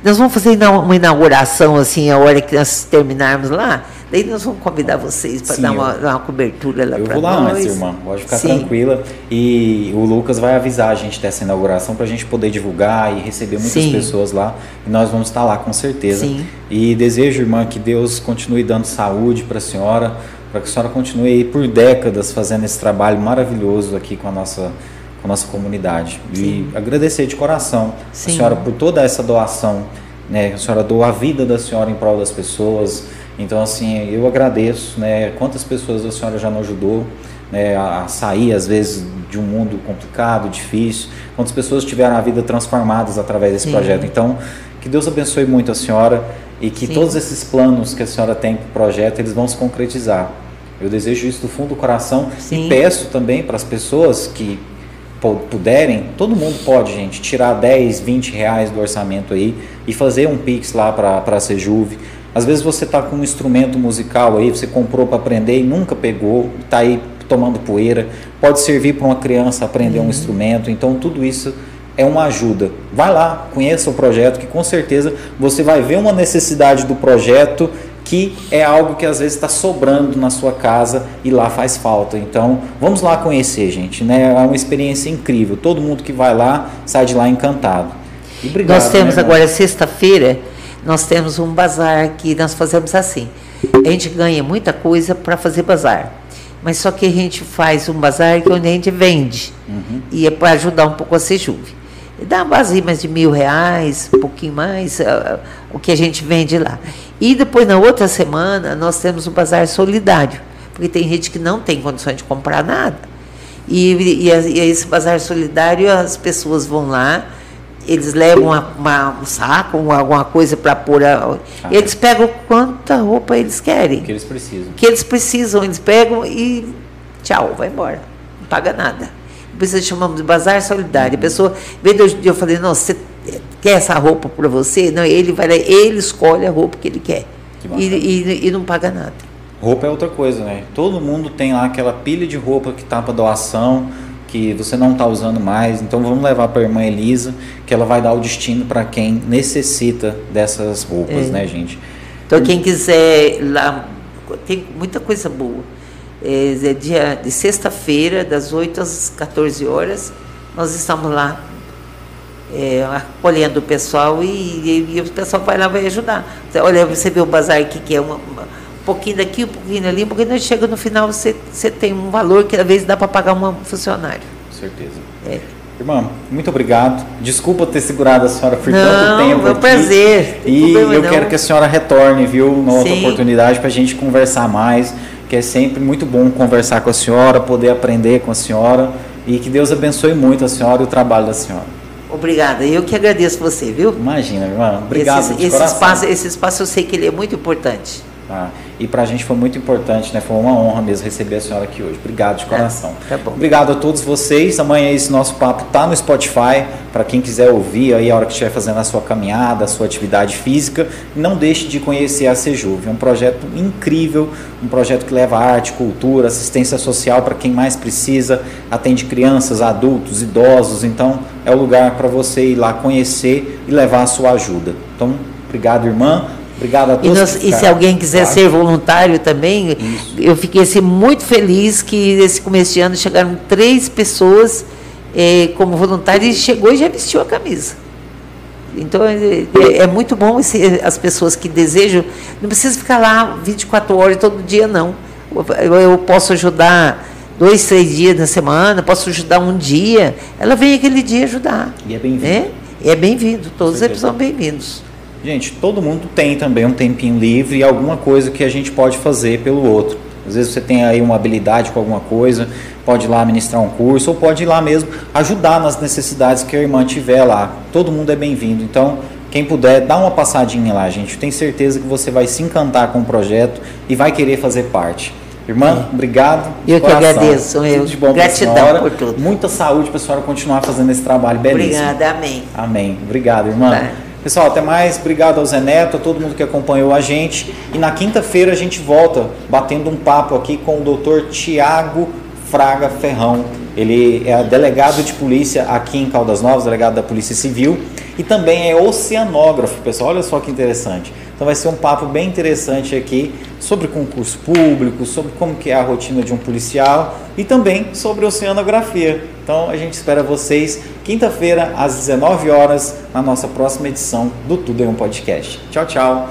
Nós vamos fazer uma inauguração assim, a hora que nós terminarmos lá. Daí nós vamos convidar vocês para dar uma, uma, cobertura lá para nós. Eu vou lá nós. antes, irmã. Pode ficar Sim. tranquila. E o Lucas vai avisar a gente dessa inauguração para a gente poder divulgar e receber muitas Sim. pessoas lá. E nós vamos estar lá com certeza. Sim. E desejo, irmã, que Deus continue dando saúde para a senhora, para que a senhora continue aí por décadas fazendo esse trabalho maravilhoso aqui com a nossa com a nossa comunidade. Sim. E agradecer de coração Sim. a senhora por toda essa doação, né? A senhora doou a vida da senhora em prol das pessoas então, assim, eu agradeço, né? Quantas pessoas a senhora já não ajudou né, a sair, às vezes, de um mundo complicado, difícil. Quantas pessoas tiveram a vida transformadas através desse Sim. projeto. Então, que Deus abençoe muito a senhora e que Sim. todos esses planos que a senhora tem para o projeto, eles vão se concretizar. Eu desejo isso do fundo do coração Sim. e peço também para as pessoas que puderem, todo mundo pode, gente, tirar 10, 20 reais do orçamento aí e fazer um Pix lá para a Sejuve às vezes você está com um instrumento musical aí, você comprou para aprender e nunca pegou, está aí tomando poeira. Pode servir para uma criança aprender uhum. um instrumento. Então tudo isso é uma ajuda. Vai lá, conheça o projeto, que com certeza você vai ver uma necessidade do projeto que é algo que às vezes está sobrando na sua casa e lá faz falta. Então, vamos lá conhecer, gente. Né? É uma experiência incrível. Todo mundo que vai lá sai de lá encantado. Obrigado, Nós temos né, agora sexta-feira nós temos um bazar que nós fazemos assim. A gente ganha muita coisa para fazer bazar. Mas só que a gente faz um bazar que onde a gente vende. Uhum. E é para ajudar um pouco a Sejuve. Dá uma base mais de mil reais, um pouquinho mais, uh, o que a gente vende lá. E depois, na outra semana, nós temos um bazar solidário. Porque tem gente que não tem condições de comprar nada. E, e, e esse bazar solidário, as pessoas vão lá, eles levam uma, uma, um saco, alguma coisa para pôr. A, ah, eles pegam quanta roupa eles querem. Que eles precisam. Que eles precisam, eles pegam e tchau, vai embora. Não paga nada. Por isso chamamos de bazar solidário. A pessoa, veio eu, eu falei, não, você quer essa roupa para você? Não, ele vai ele escolhe a roupa que ele quer. Que e, e, e não paga nada. Roupa é outra coisa, né? Todo mundo tem lá aquela pilha de roupa que tá para doação que você não está usando mais. Então vamos levar para a irmã Elisa, que ela vai dar o destino para quem necessita dessas roupas, é. né, gente? Então quem quiser lá, tem muita coisa boa. É, é dia de sexta-feira, das 8 às 14 horas, nós estamos lá é, acolhendo o pessoal e, e, e, o pessoal vai lá vai ajudar. Olha, você vê o bazar aqui que é uma, uma pouquinho daqui, um pouquinho ali, um pouquinho, chega no final, você, você tem um valor que às vezes dá para pagar um funcionário. Com certeza. É. Irmã, muito obrigado. Desculpa ter segurado a senhora por não, tanto tempo. É um prazer. E eu não. quero que a senhora retorne, viu, numa outra oportunidade para a gente conversar mais, que é sempre muito bom conversar com a senhora, poder aprender com a senhora e que Deus abençoe muito a senhora e o trabalho da senhora. Obrigada, eu que agradeço você, viu? Imagina, irmã. Obrigado. Esse, esse espaço, esse espaço eu sei que ele é muito importante. Tá? E para a gente foi muito importante, né? Foi uma honra mesmo receber a senhora aqui hoje. Obrigado de coração. É, tá bom. Obrigado a todos vocês. Amanhã esse nosso papo tá no Spotify para quem quiser ouvir aí a hora que estiver fazendo a sua caminhada, a sua atividade física. Não deixe de conhecer a Sejuve. É um projeto incrível, um projeto que leva arte, cultura, assistência social para quem mais precisa, atende crianças, adultos, idosos. Então é o lugar para você ir lá conhecer e levar a sua ajuda. Então, obrigado, irmã. Obrigado a todos. E, nós, e se alguém quiser claro. ser voluntário também, Isso. eu fiquei assim, muito feliz que nesse começo de ano chegaram três pessoas eh, como voluntárias e chegou e já vestiu a camisa. Então é, é, é muito bom esse, as pessoas que desejam, não precisa ficar lá 24 horas todo dia, não. Eu, eu posso ajudar dois, três dias na semana, posso ajudar um dia. Ela vem aquele dia ajudar. E é bem-vindo. Né? É bem-vindo, todos eles são bem-vindos. Gente, todo mundo tem também um tempinho livre e alguma coisa que a gente pode fazer pelo outro. Às vezes você tem aí uma habilidade com alguma coisa, pode ir lá ministrar um curso ou pode ir lá mesmo ajudar nas necessidades que a irmã tiver lá. Todo mundo é bem-vindo. Então, quem puder, dá uma passadinha lá, gente. Eu tenho certeza que você vai se encantar com o projeto e vai querer fazer parte. Irmã, é. obrigado. Eu coração. que agradeço. Eu. Tudo de bom Gratidão por tudo. Muita saúde para a senhora continuar fazendo esse trabalho belíssimo. Obrigada, amém. Amém. Obrigado, irmã. Tá. Pessoal, até mais. Obrigado ao Zé Neto, a todo mundo que acompanhou a gente. E na quinta-feira a gente volta batendo um papo aqui com o doutor Tiago Fraga Ferrão. Ele é delegado de polícia aqui em Caldas Novas, delegado da Polícia Civil. e também é oceanógrafo, pessoal. Olha só que interessante. Então vai ser um papo bem interessante aqui sobre concurso público, sobre como que é a rotina de um policial e também sobre oceanografia. Então a gente espera vocês quinta-feira às 19 horas na nossa próxima edição do Tudo em um Podcast. Tchau, tchau.